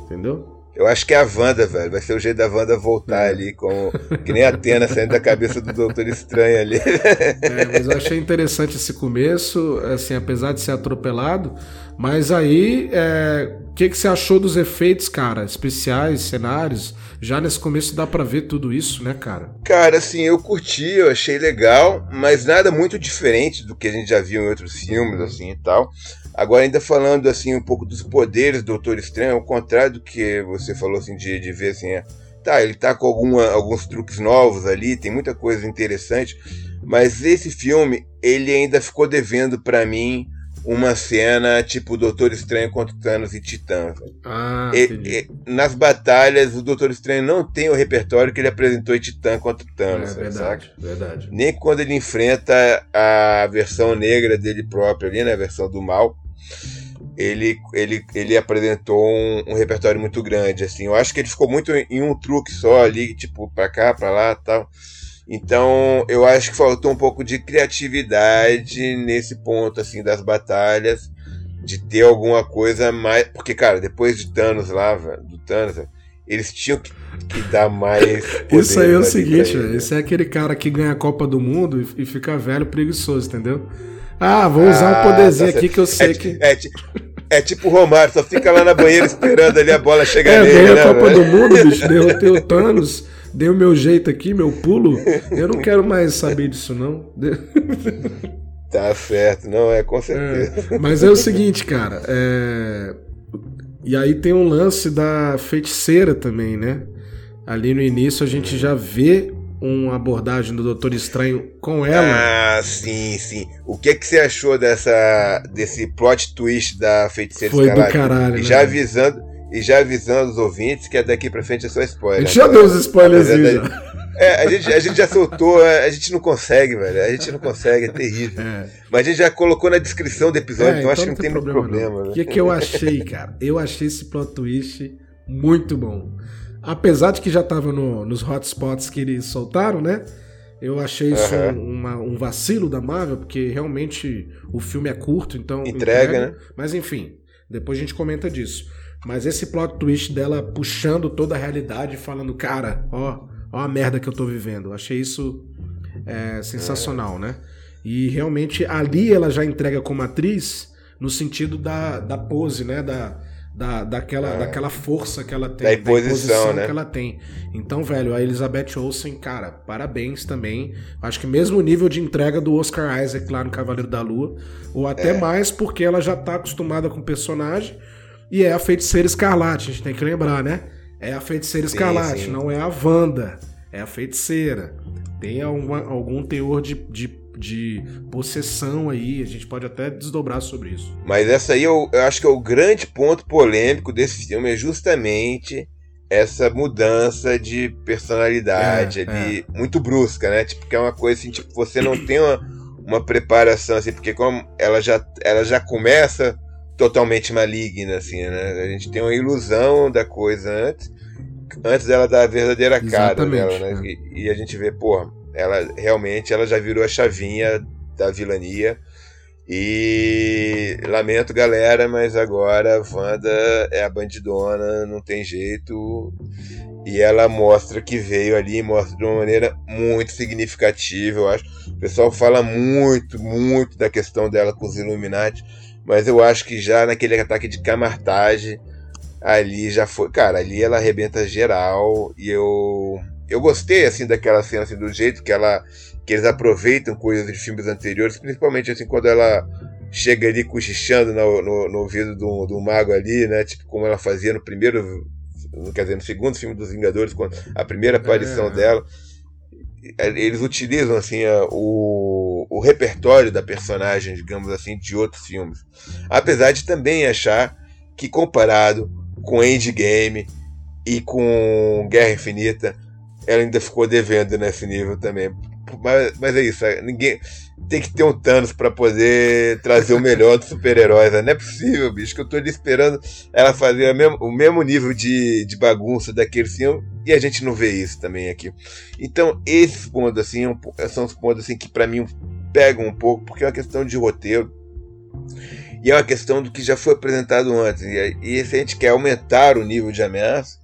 entendeu? Eu acho que é a Wanda, velho. Vai ser o jeito da Wanda voltar ali, com que nem a Atena saindo da cabeça do Doutor Estranho ali. É, mas eu achei interessante esse começo, assim, apesar de ser atropelado. Mas aí, é, o que, que você achou dos efeitos, cara? Especiais, cenários? Já nesse começo dá para ver tudo isso, né, cara? Cara, assim, eu curti, eu achei legal, mas nada muito diferente do que a gente já viu em outros filmes, assim e tal. Agora, ainda falando assim um pouco dos poderes do Doutor Estranho, ao contrário do que você falou assim, de, de ver assim, é, tá, ele tá com alguma, alguns truques novos ali, tem muita coisa interessante, mas esse filme, ele ainda ficou devendo para mim uma cena tipo Doutor Estranho contra Thanos e Titã. Ah, e, e, nas batalhas, o Doutor Estranho não tem o repertório que ele apresentou em Titã contra Thanos. É verdade, sabe? verdade. Nem quando ele enfrenta a versão negra dele próprio ali, né, a versão do mal ele, ele, ele apresentou um, um, repertório muito grande, assim. Eu acho que ele ficou muito em um truque só ali, tipo, pra cá, pra lá tal. Então, eu acho que faltou um pouco de criatividade nesse ponto, assim, das batalhas, de ter alguma coisa mais... Porque, cara, depois de Thanos lá, do Thanos, eles tinham que, que dar mais... Isso aí é o seguinte, esse é aquele cara que ganha a Copa do Mundo e, e fica velho preguiçoso, entendeu? Ah, vou usar ah, um poderzinho tá aqui que eu sei é, que. É, é, tipo o Romário, só fica lá na banheira esperando ali a bola chegar é, nele. É, né, a Copa do Mundo, bicho, derrotei o Thanos, dei o meu jeito aqui, meu pulo. Eu não quero mais saber disso, não. Tá certo, não, é com certeza. É, mas é o seguinte, cara. É... E aí tem um lance da feiticeira também, né? Ali no início a gente já vê uma abordagem do Doutor Estranho com ela. Ah, sim, sim. O que que você achou dessa desse plot twist da Feiticeira Foi Escarlate? do caralho, e né? já avisando e já avisando os ouvintes que é daqui pra frente é só spoiler. A gente já deu os spoilers aí, É, a gente, a gente já soltou, é, a gente não consegue, velho. A gente não consegue, é terrível. É. Mas a gente já colocou na descrição do episódio, é, então, então acho que não tem, muito problema. O que, que eu achei, cara? Eu achei esse plot twist muito bom apesar de que já estava no, nos hotspots que eles soltaram, né? Eu achei isso uhum. uma, um vacilo da Marvel, porque realmente o filme é curto, então. Entrega, entrega, né? Mas enfim, depois a gente comenta disso. Mas esse plot twist dela puxando toda a realidade, falando, cara, ó, ó a merda que eu tô vivendo. Eu achei isso é, sensacional, é. né? E realmente ali ela já entrega como atriz no sentido da, da pose, né? Da, da, daquela, é. daquela força que ela tem, da imposição, né? que ela tem. Então, velho, a Elizabeth Olsen, cara, parabéns também. Acho que mesmo nível de entrega do Oscar Isaac lá no Cavaleiro da Lua, ou até é. mais porque ela já tá acostumada com o personagem e é a feiticeira escarlate, a gente tem que lembrar, né? É a feiticeira sim, escarlate, sim. não é a Wanda, é a feiticeira. Tem alguma, algum teor de, de de possessão aí, a gente pode até desdobrar sobre isso. Mas essa aí eu, eu acho que é o grande ponto polêmico desse filme é justamente essa mudança de personalidade é, ali, é. muito brusca, né? Tipo, que é uma coisa assim, tipo, você não tem uma, uma preparação assim, porque como ela já, ela já começa totalmente maligna, assim, né? A gente tem uma ilusão da coisa antes, antes dela dar a verdadeira cara Exatamente, dela, né? É. E, e, a gente vê, porra, ela realmente ela já virou a chavinha da vilania. E lamento, galera, mas agora a Wanda é a bandidona, não tem jeito. E ela mostra que veio ali, mostra de uma maneira muito significativa, eu acho. O pessoal fala muito, muito da questão dela com os Illuminati, mas eu acho que já naquele ataque de camartage, ali já foi. Cara, ali ela arrebenta geral. E eu. Eu gostei, assim, daquela cena, assim, do jeito que ela que eles aproveitam coisas de filmes anteriores, principalmente assim quando ela chega ali cochichando no, no, no ouvido do, do mago ali, né? Tipo, como ela fazia no primeiro, quer dizer, no segundo filme dos Vingadores, quando a primeira aparição é. dela. Eles utilizam assim o, o repertório da personagem, digamos assim, de outros filmes. Apesar de também achar que comparado com Endgame e com Guerra Infinita, ela ainda ficou devendo nesse nível também mas, mas é isso, é, ninguém tem que ter um Thanos para poder trazer o melhor dos super-heróis. Né? Não é possível, bicho, que eu tô ali esperando ela fazer o mesmo, o mesmo nível de, de bagunça daquele filme e a gente não vê isso também aqui. Então, esses pontos assim é são os pontos assim que para mim pegam um pouco, porque é uma questão de roteiro. E é uma questão do que já foi apresentado antes. E, e se a gente quer aumentar o nível de ameaça,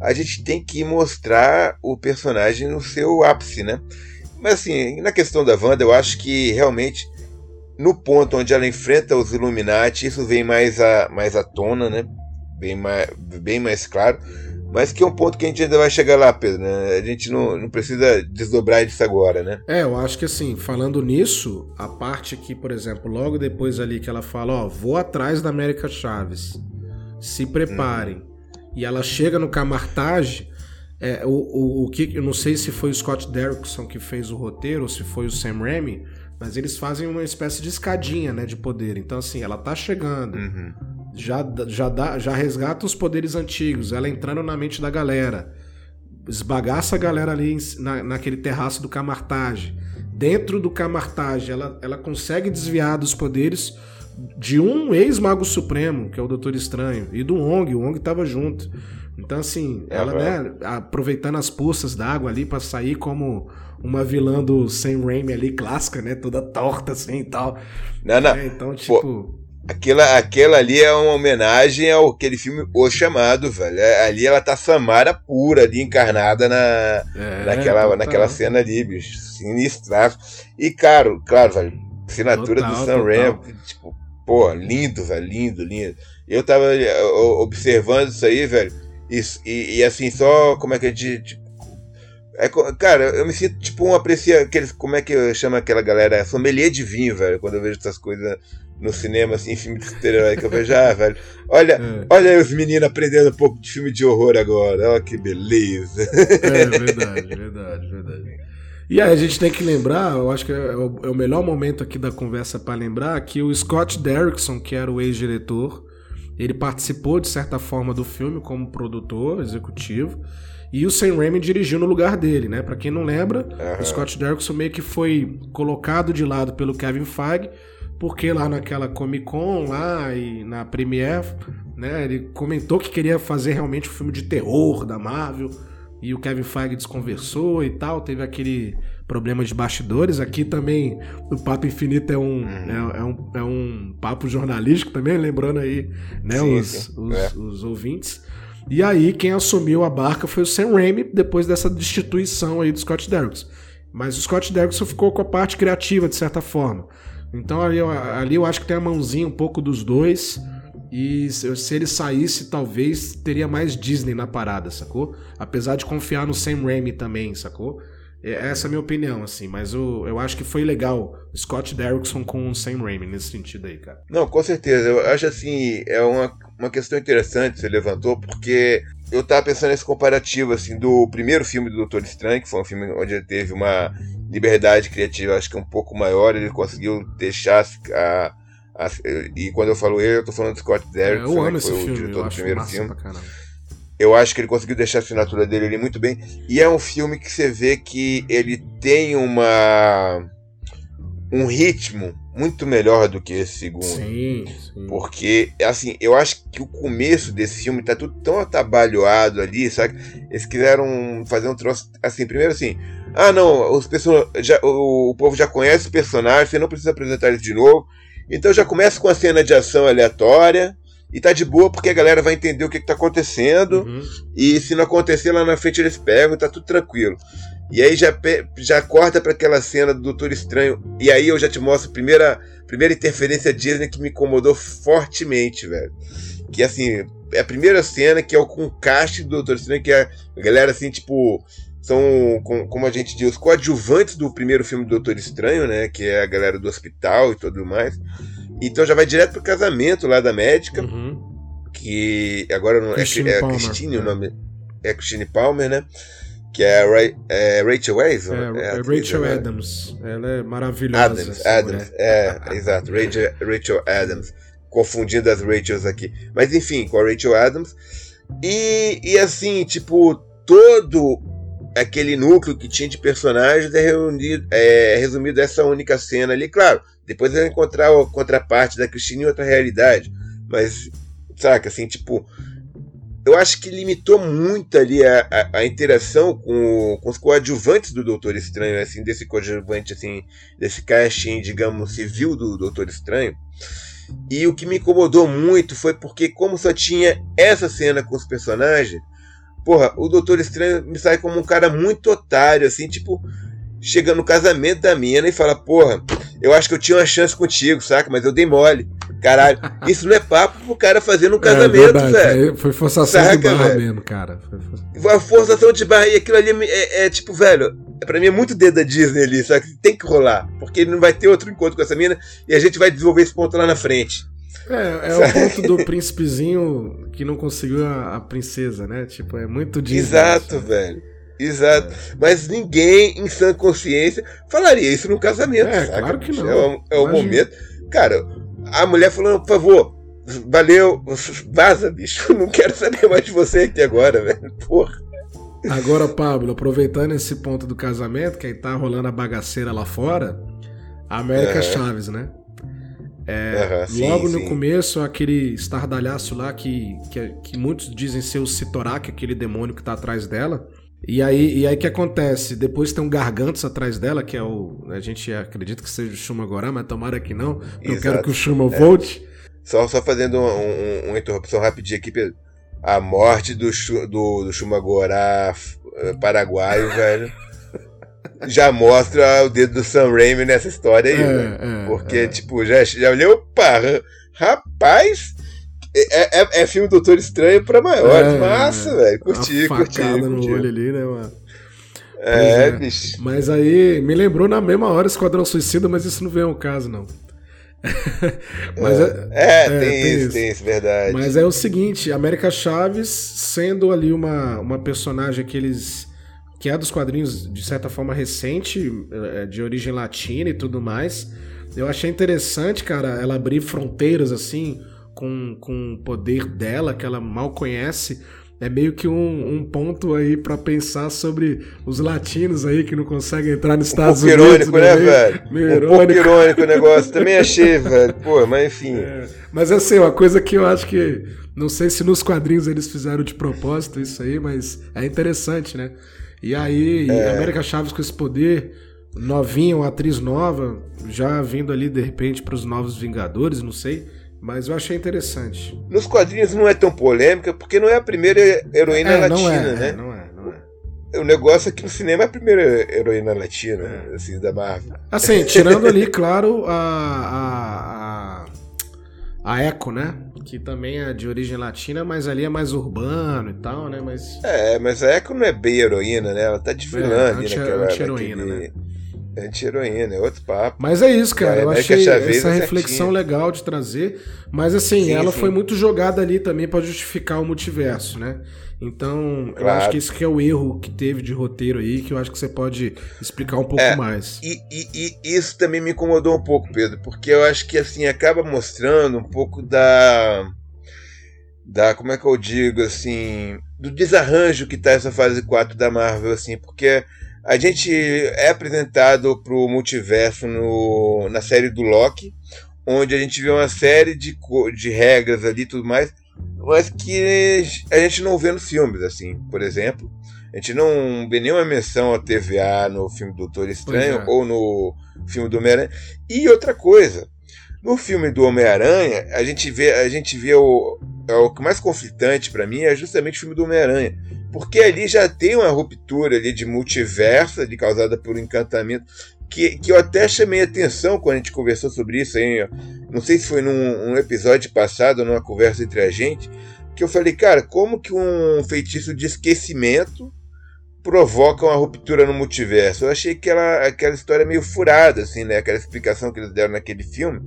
a gente tem que mostrar o personagem no seu ápice, né? Mas assim, na questão da Wanda, eu acho que realmente no ponto onde ela enfrenta os Illuminati, isso vem mais à, mais à tona, né? Bem mais, bem mais claro. Mas que é um ponto que a gente ainda vai chegar lá, Pedro. Né? A gente não, não precisa desdobrar disso agora, né? É, eu acho que assim, falando nisso, a parte que, por exemplo, logo depois ali que ela fala, ó, vou atrás da América Chaves, se preparem. E ela chega no Camartage, é, o, o, o que eu não sei se foi o Scott Derrickson que fez o roteiro ou se foi o Sam Raimi, mas eles fazem uma espécie de escadinha, né, de poder. Então assim, ela tá chegando, uhum. já já dá, já resgata os poderes antigos, ela entrando na mente da galera, esbagaça a galera ali na, naquele terraço do Camartage. Dentro do Camartage, ela, ela consegue desviar dos poderes de um ex-mago supremo, que é o Doutor Estranho, e do Ong, o Ong tava junto. Então, assim, é, ela, né, aproveitando as poças d'água ali para sair como uma vilã do Sam Raimi ali, clássica, né? Toda torta assim e tal. Não, não. É, então, tipo. Pô, aquela, aquela ali é uma homenagem ao aquele filme O Chamado, velho. É, ali ela tá Samara pura ali, encarnada na, é, naquela, naquela cena ali, bicho. Sinistraço. E, claro, claro, velho, assinatura total, do Sam Raimi, tipo, pô, lindo, velho, lindo, lindo. Eu tava observando isso aí, velho isso, e, e assim, só como é que a gente. É, cara, eu me sinto tipo um aprecia. Aqueles, como é que chama aquela galera? Sommelier de vinho, velho, quando eu vejo essas coisas no cinema, assim, filme de super-herói, que eu vejo, ah, velho, olha, é. olha aí os meninos aprendendo um pouco de filme de horror agora, olha que beleza. É verdade, verdade, verdade. E aí a gente tem que lembrar, eu acho que é o, é o melhor momento aqui da conversa para lembrar que o Scott Derrickson, que era o ex-diretor, ele participou, de certa forma, do filme como produtor executivo. E o Sam Raimi dirigiu no lugar dele, né? Para quem não lembra, uhum. o Scott Derrickson meio que foi colocado de lado pelo Kevin Feige, porque lá naquela Comic Con, lá e na Premiere, né? Ele comentou que queria fazer realmente um filme de terror da Marvel. E o Kevin Feige desconversou e tal, teve aquele problema de bastidores. Aqui também o Papo Infinito é um, uhum. é, é, um, é um papo jornalístico também, lembrando aí né, sim, os, sim. Os, é. os, ouvintes. E aí quem assumiu a barca foi o Sam Raimi depois dessa destituição aí do Scott Derrickson. Mas o Scott Derrickson ficou com a parte criativa, de certa forma. Então ali, ali eu acho que tem a mãozinha um pouco dos dois. E se ele saísse, talvez teria mais Disney na parada, sacou? Apesar de confiar no Sam Raimi também, sacou? É, essa é a minha opinião, assim, mas eu, eu acho que foi legal Scott Derrickson com o Sam Raimi nesse sentido aí, cara. Não, com certeza. Eu acho assim, é uma, uma questão interessante que você levantou, porque eu tava pensando nesse comparativo, assim, do primeiro filme do Doutor Estranho, que foi um filme onde ele teve uma liberdade criativa, acho que um pouco maior, ele conseguiu deixar a. e quando eu falo ele, eu tô falando do Scott Derrickson, é, eu amo que foi esse o filme, diretor do primeiro filme. Eu acho que ele conseguiu deixar a assinatura dele ali muito bem. E é um filme que você vê que ele tem uma um ritmo muito melhor do que esse segundo. Sim, sim. Porque, assim, eu acho que o começo desse filme tá tudo tão atabalhoado ali, sabe? Eles quiseram fazer um troço, assim, primeiro assim, ah não, os person... já, o, o povo já conhece o personagem, você não precisa apresentar ele de novo. Então já começa com a cena de ação aleatória. E tá de boa porque a galera vai entender o que, que tá acontecendo. Uhum. E se não acontecer lá na frente eles pegam tá tudo tranquilo. E aí já, já corta para aquela cena do Doutor Estranho. E aí eu já te mostro a primeira, primeira interferência Disney que me incomodou fortemente, velho. Que assim, é a primeira cena que é o com o cast do Doutor Estranho, que é a galera assim, tipo. São, como a gente diz, os coadjuvantes do primeiro filme do Doutor Estranho, né? Que é a galera do hospital e tudo mais. Então já vai direto pro casamento lá da médica. Uhum. Que agora não é, é Christine o nome. É Christine Palmer, né? Que é, Ray, é Rachel Weisz? É, é, é Rachel né? Adams. Ela é maravilhosa. Adams, Adams. É, exato. Rachel, Rachel Adams. Confundindo as Rachels aqui. Mas enfim, com a Rachel Adams. E, e assim, tipo, todo aquele núcleo que tinha de personagens é, reunido, é resumido essa única cena ali. Claro, depois vai encontrar a contraparte da Cristina em outra realidade. Mas, saca, assim, tipo. Eu acho que limitou muito ali a, a, a interação com, com, os coadjuvantes do Doutor Estranho, assim, desse coadjuvante, assim, desse casting, digamos, civil do Doutor Estranho. E o que me incomodou muito foi porque, como só tinha essa cena com os personagens, porra, o Doutor Estranho me sai como um cara muito otário, assim, tipo, chega no casamento da mina e fala, porra, eu acho que eu tinha uma chance contigo, saca? Mas eu dei mole. Caralho, isso não é papo pro cara fazer no é casamento, é, velho. Foi forçação saca, de barra velho? mesmo, cara. Foi A forçação de barra, e aquilo ali é, é, tipo, velho, pra mim é muito dedo da Disney ali, sabe? Tem que rolar, porque ele não vai ter outro encontro com essa mina e a gente vai desenvolver esse ponto lá na frente. É, é o ponto do príncipezinho que não conseguiu a, a princesa, né? Tipo, é muito Disney. Exato, assim. velho. Exato. É. Mas ninguém em sã consciência falaria isso no casamento. É, saca? claro que não. É, é o momento. Cara, a mulher falando, por favor, valeu, vaza, bicho. Não quero saber mais de você aqui agora, velho. Porra. Agora, Pablo, aproveitando esse ponto do casamento, que aí tá rolando a bagaceira lá fora, a América Chaves, né? É, sim, logo no começo, aquele estardalhaço lá que, que, que, muitos dizem ser o Sitorak, aquele demônio que tá atrás dela. E aí, e aí que acontece? Depois tem um Gargantos atrás dela, que é o. A gente acredita que seja o Shuma agora, mas tomara que não. Exato. quero que o Shuma é. volte. Só, só fazendo uma, uma interrupção rapidinha aqui, Pedro. A morte do, do, do Shumagorá eh, paraguaio, velho. Já mostra o dedo do Sam Raimi nessa história aí, é, velho. É, Porque, é. tipo, já, já olhou, opa, rapaz, é, é, é, filme Doutor Estranho pra maiores. É, Massa, velho. Curti, curti. no curti. olho ali, né, mano? É, é, bicho. Mas aí me lembrou na mesma hora Esquadrão Suicida, mas isso não veio ao caso, não. mas é, é, é, tem, tem isso, isso, tem isso, verdade. Mas é o seguinte, América Chaves sendo ali uma, uma personagem que eles que é dos quadrinhos de certa forma recente, é, de origem latina e tudo mais. Eu achei interessante, cara, ela abrir fronteiras assim, com, com o poder dela, que ela mal conhece, é meio que um, um ponto aí para pensar sobre os latinos aí que não conseguem entrar nos Estados um pouco Unidos. Irônico, né, meio, velho? Meio um irônico. pouco irônico o negócio. Também achei, velho. Pô, mas enfim. É, mas assim, uma coisa que eu acho que. Não sei se nos quadrinhos eles fizeram de propósito isso aí, mas é interessante, né? E aí, é. América Chaves com esse poder, novinha, uma atriz nova, já vindo ali de repente para os Novos Vingadores, não sei. Mas eu achei interessante. Nos quadrinhos não é tão polêmica, porque não é a primeira heroína é, latina, é, né? É, não é, não é. O negócio é que no cinema é a primeira heroína latina, é. assim, da Marvel. Assim, tirando ali, claro, a, a, a Echo, né? Que também é de origem latina, mas ali é mais urbano e tal, né? Mas... É, mas a Echo não é bem heroína, né? Ela tá de é, ali naquela... Anti-heroína, né? Anti-heroína, é outro papo. Mas é isso, cara. Eu achei essa é reflexão legal de trazer. Mas assim, sim, ela sim. foi muito jogada ali também para justificar o multiverso, né? Então, claro. eu acho que esse que é o erro que teve de roteiro aí, que eu acho que você pode explicar um pouco é, mais. E, e, e, isso também me incomodou um pouco, Pedro, porque eu acho que assim acaba mostrando um pouco da. Da, como é que eu digo, assim, do desarranjo que tá essa fase 4 da Marvel, assim, porque a gente é apresentado para o multiverso no, na série do Loki, onde a gente vê uma série de, de regras ali e tudo mais, mas que a gente não vê nos filmes, assim, por exemplo. A gente não vê nenhuma menção à TVA no filme Doutor Estranho é. ou no filme do Homem-Aranha. E outra coisa, No filme do Homem-Aranha, a gente vê, a gente vê o, é o que mais conflitante para mim é justamente o filme do Homem-Aranha. Porque ali já tem uma ruptura ali de multiverso, ali, causada por um encantamento, que, que eu até chamei atenção quando a gente conversou sobre isso. Aí, não sei se foi num um episódio passado, numa conversa entre a gente, que eu falei, cara, como que um feitiço de esquecimento provoca uma ruptura no multiverso. Eu achei aquela, aquela história meio furada, assim, né? Aquela explicação que eles deram naquele filme.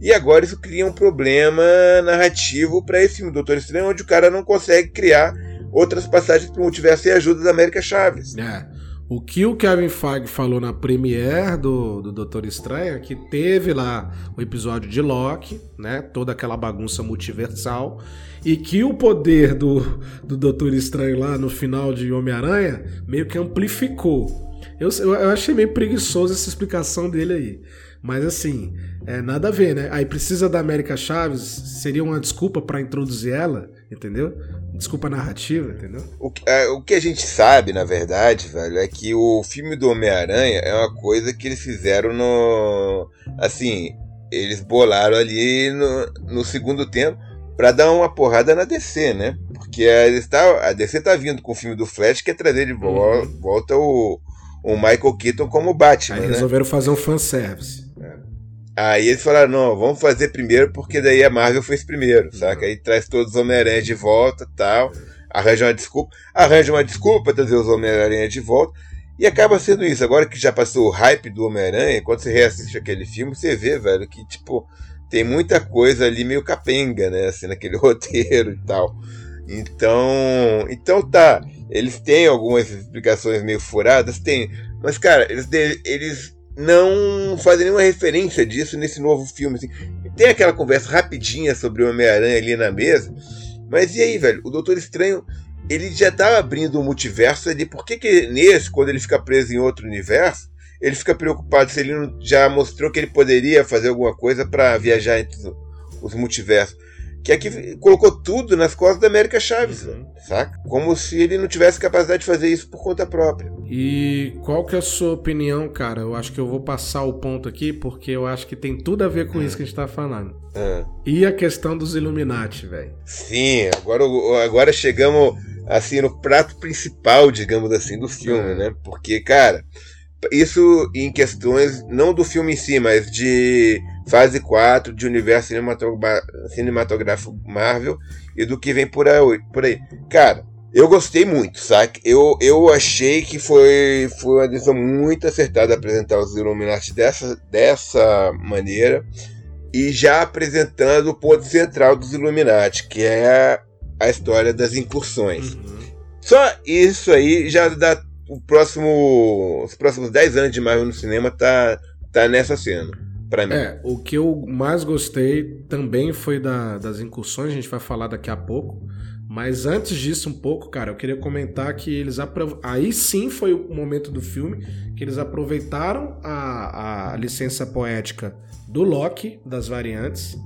E agora isso cria um problema narrativo para esse filme Doutor Estranho, onde o cara não consegue criar outras passagens para o multiverso sem a ajuda da América Chaves. É. O que o Kevin Feige falou na premiere do, do Doutor Estranho é que teve lá o episódio de Loki, né? Toda aquela bagunça multiversal. E que o poder do, do Doutor Estranho lá no final de Homem-Aranha meio que amplificou. Eu, eu achei meio preguiçoso essa explicação dele aí. Mas assim, é nada a ver, né? Aí precisa da América Chaves, seria uma desculpa para introduzir ela, entendeu? Desculpa narrativa, entendeu? O que, é, o que a gente sabe, na verdade, velho, é que o filme do Homem-Aranha é uma coisa que eles fizeram no. Assim, eles bolaram ali no, no segundo tempo para dar uma porrada na DC, né? Porque a, está, a DC tá vindo com o filme do Flash que é trazer de volta, uhum. volta o, o Michael Keaton como Batman. Aí né? resolveram fazer um fanservice. Aí eles falaram, não, vamos fazer primeiro porque daí a Marvel fez primeiro, uhum. saca? Aí traz todos os Homem-Aranha de volta tal, arranja uma desculpa, arranja uma desculpa trazer os Homem-Aranha de volta. E acaba sendo isso. Agora que já passou o hype do Homem-Aranha, quando você reassiste aquele filme, você vê, velho, que tipo, tem muita coisa ali meio capenga, né? Assim, naquele roteiro e tal. Então, então tá. Eles têm algumas explicações meio furadas, tem. Mas, cara, eles, eles não fazem nenhuma referência disso nesse novo filme. Assim. Tem aquela conversa rapidinha sobre o Homem-Aranha ali na mesa. Mas e aí, velho? O Doutor Estranho, ele já tá abrindo um multiverso ali. Por que, que nesse, quando ele fica preso em outro universo, ele fica preocupado se ele não já mostrou que ele poderia fazer alguma coisa para viajar entre os multiversos. Que aqui colocou tudo nas costas da América Chaves, uhum. saca? Como se ele não tivesse capacidade de fazer isso por conta própria. E qual que é a sua opinião, cara? Eu acho que eu vou passar o ponto aqui, porque eu acho que tem tudo a ver com isso que a gente tá falando. É. E a questão dos Illuminati, velho. Sim, agora, agora chegamos assim no prato principal, digamos assim, do filme, é. né? Porque, cara, isso em questões não do filme em si, mas de fase 4 de universo cinematográfico Marvel e do que vem por aí. Por aí. Cara, eu gostei muito, sabe? Eu, eu achei que foi, foi uma decisão muito acertada apresentar os Illuminati dessa, dessa maneira e já apresentando o ponto central dos Illuminati, que é a história das incursões. Uhum. Só isso aí já dá o próximo, os próximos 10 anos de Marvel no cinema tá, tá nessa cena. Pra mim. É, o que eu mais gostei também foi da, das incursões, a gente vai falar daqui a pouco. Mas antes disso, um pouco, cara, eu queria comentar que eles. Aí sim foi o momento do filme que eles aproveitaram a, a licença poética do Loki, das variantes,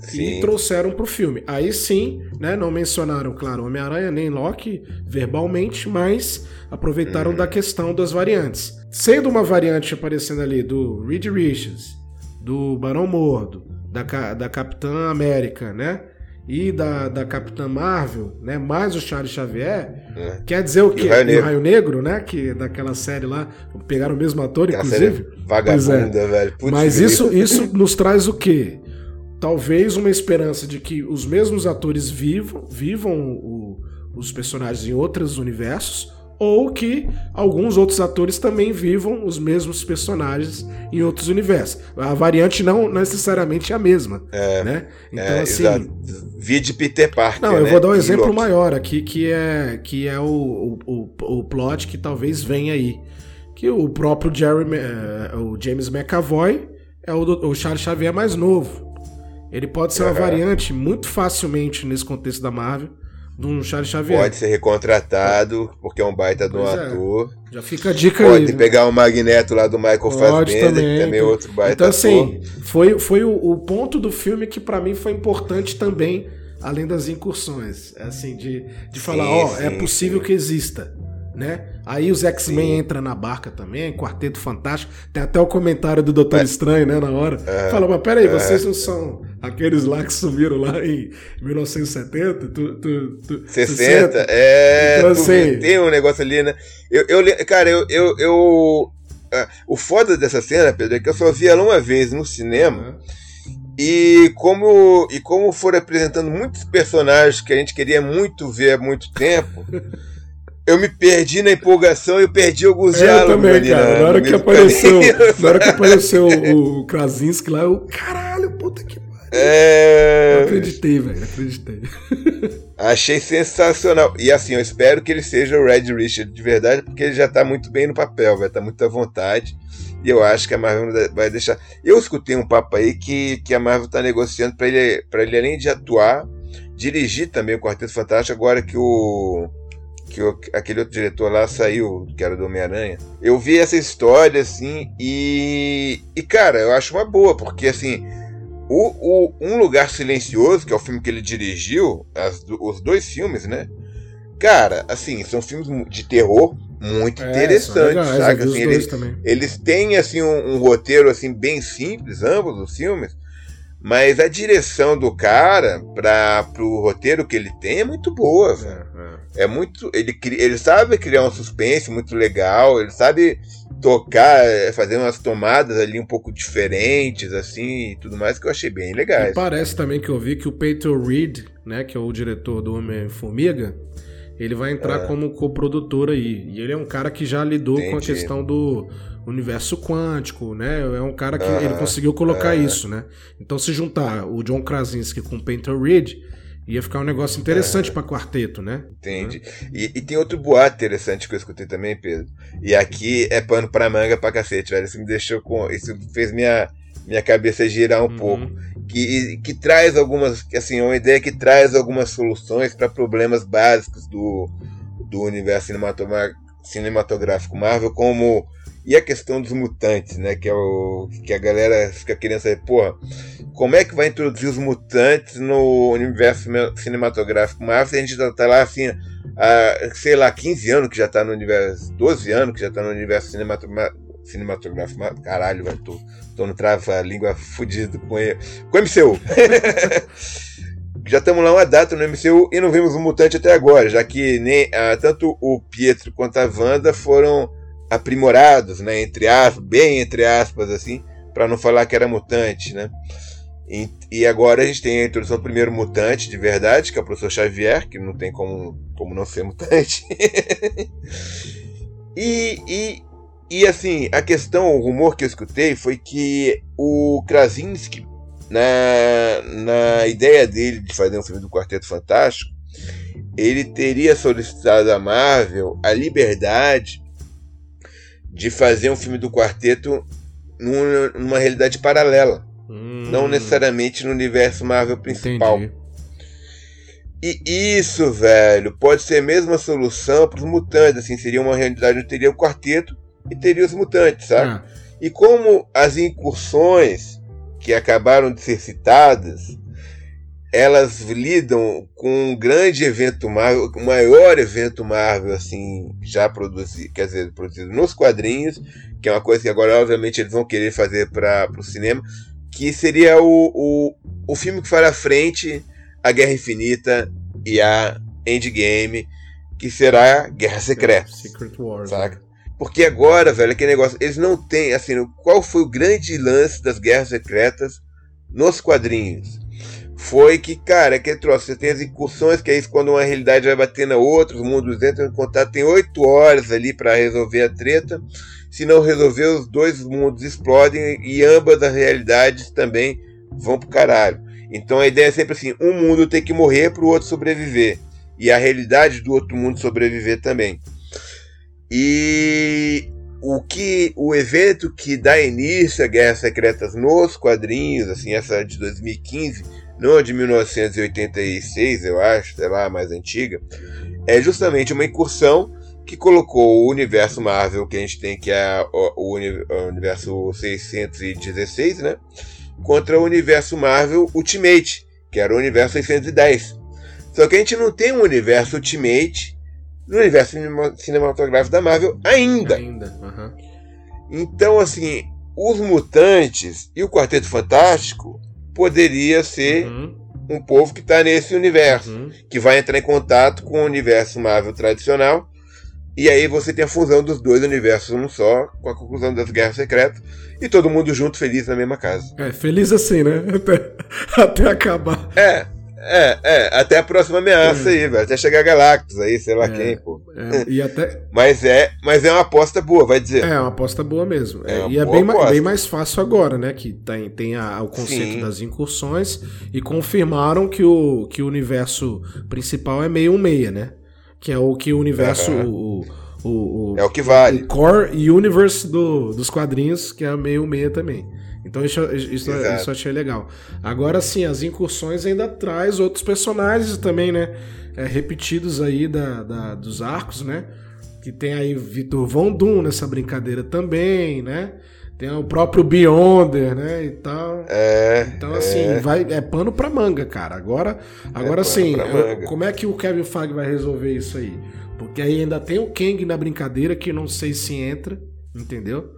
Sim. e trouxeram pro filme. Aí sim, né, não mencionaram, claro, Homem-Aranha nem Loki verbalmente, mas aproveitaram uhum. da questão das variantes. Sendo uma variante aparecendo ali do Reed Richards, do Barão Mordo, da, da Capitã América, né? E da, da Capitã Marvel, né? Mais o Charles Xavier. É. Quer dizer o quê? E o Raio, Negro. Raio Negro, né? Que daquela série lá, pegaram o mesmo ator, Aquela inclusive. Vagabunda, é. velho. Putz Mas isso, isso nos traz o quê? talvez uma esperança de que os mesmos atores vivam, vivam o, os personagens em outros universos, ou que alguns outros atores também vivam os mesmos personagens em outros universos. A variante não necessariamente é a mesma, é, né? Então é, assim, vi de Peter Parker. Não, eu né? vou dar um exemplo maior aqui que é que é o, o, o, plot que talvez venha aí, que o próprio Jerry, uh, o James McAvoy é o, o Charles Xavier mais novo. Ele pode ser uma variante muito facilmente nesse contexto da Marvel de um Charles Xavier. Pode ser recontratado, porque é um baita de um é. ator. Já fica a dica Pode aí. Pode pegar o Magneto lá do Michael Pode Fassbender, também. que também é outro baita Então, assim, ator. foi, foi o, o, ponto do filme que para mim foi importante também, além das incursões. É assim, de, de falar, ó, oh, é possível sim. que exista. Né? Aí os X-Men entram na barca também, Quarteto Fantástico. Tem até o comentário do Doutor é. Estranho, né, na hora. É. Fala, mas peraí, é. vocês não são aqueles lá que sumiram lá em 1970? Tu, tu, tu, 60? é, então, assim, tem um negócio ali, né? Eu, eu, cara, eu, eu, eu uh, o foda dessa cena, Pedro, é que eu só vi ela uma vez no cinema. E como, e como foram apresentando muitos personagens que a gente queria muito ver há muito tempo, eu me perdi na empolgação e eu perdi alguns é, diálogos. Eu também, cara. Na, hora que apareceu, na hora que apareceu o, o Krasinski lá, eu, caralho, puta que pariu. É... Eu acreditei, velho, acreditei. Achei sensacional. E assim, eu espero que ele seja o Red Richard de verdade, porque ele já tá muito bem no papel, estar tá muito à vontade. E eu acho que a Marvel vai deixar. Eu escutei um papo aí que, que a Marvel está negociando para ele, ele, além de atuar, dirigir também o Quarteto Fantástico, agora que o. Que o, aquele outro diretor lá saiu, que era do Homem-Aranha. Eu vi essa história assim e. E cara, eu acho uma boa, porque assim. O, o, um Lugar Silencioso, que é o filme que ele dirigiu, as, os dois filmes, né? Cara, assim, são filmes de terror muito é, interessantes, sabe? Assim, eles, eles, têm assim um, um, roteiro assim bem simples, ambos os filmes, mas a direção do cara para pro roteiro que ele tem é muito boa, é, é. é, muito, ele ele sabe criar um suspense muito legal, ele sabe tocar, é, fazer umas tomadas ali um pouco diferentes assim e tudo mais que eu achei bem legais. E parece também que eu vi que o Peter Reed, né, que é o diretor do Homem Formiga, ele vai entrar é. como coprodutor aí. E ele é um cara que já lidou Entendi. com a questão do universo quântico, né? É um cara que uh -huh. ele conseguiu colocar uh -huh. isso, né? Então, se juntar o John Krasinski com o Painter Reed, ia ficar um negócio interessante uh -huh. para quarteto, né? Entendi. E, e, tem outro boato interessante que eu escutei também, Pedro. E aqui é pano pra manga pra cacete, velho. Isso me deixou com. Isso fez minha, minha cabeça girar um uhum. pouco que, que traz algumas, assim, uma ideia que traz algumas soluções para problemas básicos do, do universo cinematográfico Marvel, como e a questão dos mutantes, né? Que é o que a galera fica querendo saber, porra, como é que vai introduzir os mutantes no universo cinematográfico Marvel? Se a gente já tá lá assim, há, sei lá, 15 anos que já tá no universo, 12 anos que já tá no universo cinematográfico. Caralho, velho, tô, tô no trava-língua fudido com, ele, com o MCU. já estamos lá uma data no MCU e não vimos um mutante até agora, já que nem ah, tanto o Pietro quanto a Wanda foram aprimorados, né, entre aspas, bem entre aspas assim, para não falar que era mutante, né? E, e, agora a gente tem a introdução do primeiro mutante de verdade, que é o professor Xavier, que não tem como, como não ser mutante. e, e, e assim, a questão, o rumor que eu escutei foi que o Krasinski, na, na ideia dele de fazer um filme do Quarteto Fantástico, ele teria solicitado à Marvel a liberdade de fazer um filme do quarteto numa, numa realidade paralela. Hum. Não necessariamente no universo Marvel principal. Entendi. E isso, velho, pode ser a mesma solução para os mutantes. Assim, seria uma realidade onde teria o quarteto e teria os mutantes, sabe? Ah. E como as incursões que acabaram de ser citadas, elas lidam com um grande evento Marvel, o maior evento Marvel assim já produzido, quer dizer, produzido nos quadrinhos, que é uma coisa que agora obviamente eles vão querer fazer para o cinema, que seria o, o, o filme que fará frente à Guerra Infinita e a Endgame, que será Guerra Secreta. Secret Wars. Saca? Né? Porque agora, velho, aquele negócio, eles não têm, assim, qual foi o grande lance das guerras secretas nos quadrinhos? Foi que, cara, que troço, você tem as incursões, que é isso quando uma realidade vai bater na outra, os mundos entram em contato, tem oito horas ali para resolver a treta. Se não resolver, os dois mundos explodem e ambas as realidades também vão pro caralho. Então a ideia é sempre assim: um mundo tem que morrer para o outro sobreviver. E a realidade do outro mundo sobreviver também. E o que o evento que dá início a Guerras Secretas nos quadrinhos, assim, essa de 2015, não de 1986, eu acho, sei lá, mais antiga, é justamente uma incursão que colocou o universo Marvel que a gente tem, que é o, universo 616, né? Contra o universo Marvel Ultimate, que era o universo 610. Só que a gente não tem um universo Ultimate no universo cinematográfico da Marvel ainda. Ainda, uhum. Então, assim, os mutantes e o Quarteto Fantástico poderia ser uhum. um povo que está nesse universo, uhum. que vai entrar em contato com o universo Marvel tradicional. E aí você tem a fusão dos dois universos num só, com a conclusão das Guerras Secretas, e todo mundo junto feliz na mesma casa. É, feliz assim, né? Até, até acabar. É, é, é, até a próxima ameaça é. aí, velho. Até chegar Galactus aí, sei lá é, quem, pô. É, e até... mas, é, mas é uma aposta boa, vai dizer. É, uma aposta boa mesmo. É, e é bem, bem mais fácil agora, né? Que tem, tem a, o conceito Sim. das incursões e confirmaram que o, que o universo principal é meio um meia, né? Que é o que o universo. O, o, o, é o que vale. O core universe do, dos quadrinhos, que é meio meia também. Então isso, isso, isso eu achei legal. Agora sim, as incursões ainda traz outros personagens também, né? É, repetidos aí da, da, dos arcos, né? Que tem aí Vitor Von Doom nessa brincadeira também, né? Tem o próprio Beyonder, né? E tal. É. Então, assim, é. vai, é pano pra manga, cara. Agora, agora é sim, como é que o Kevin Feige vai resolver isso aí? Porque aí ainda tem o Kang na brincadeira que não sei se entra, entendeu?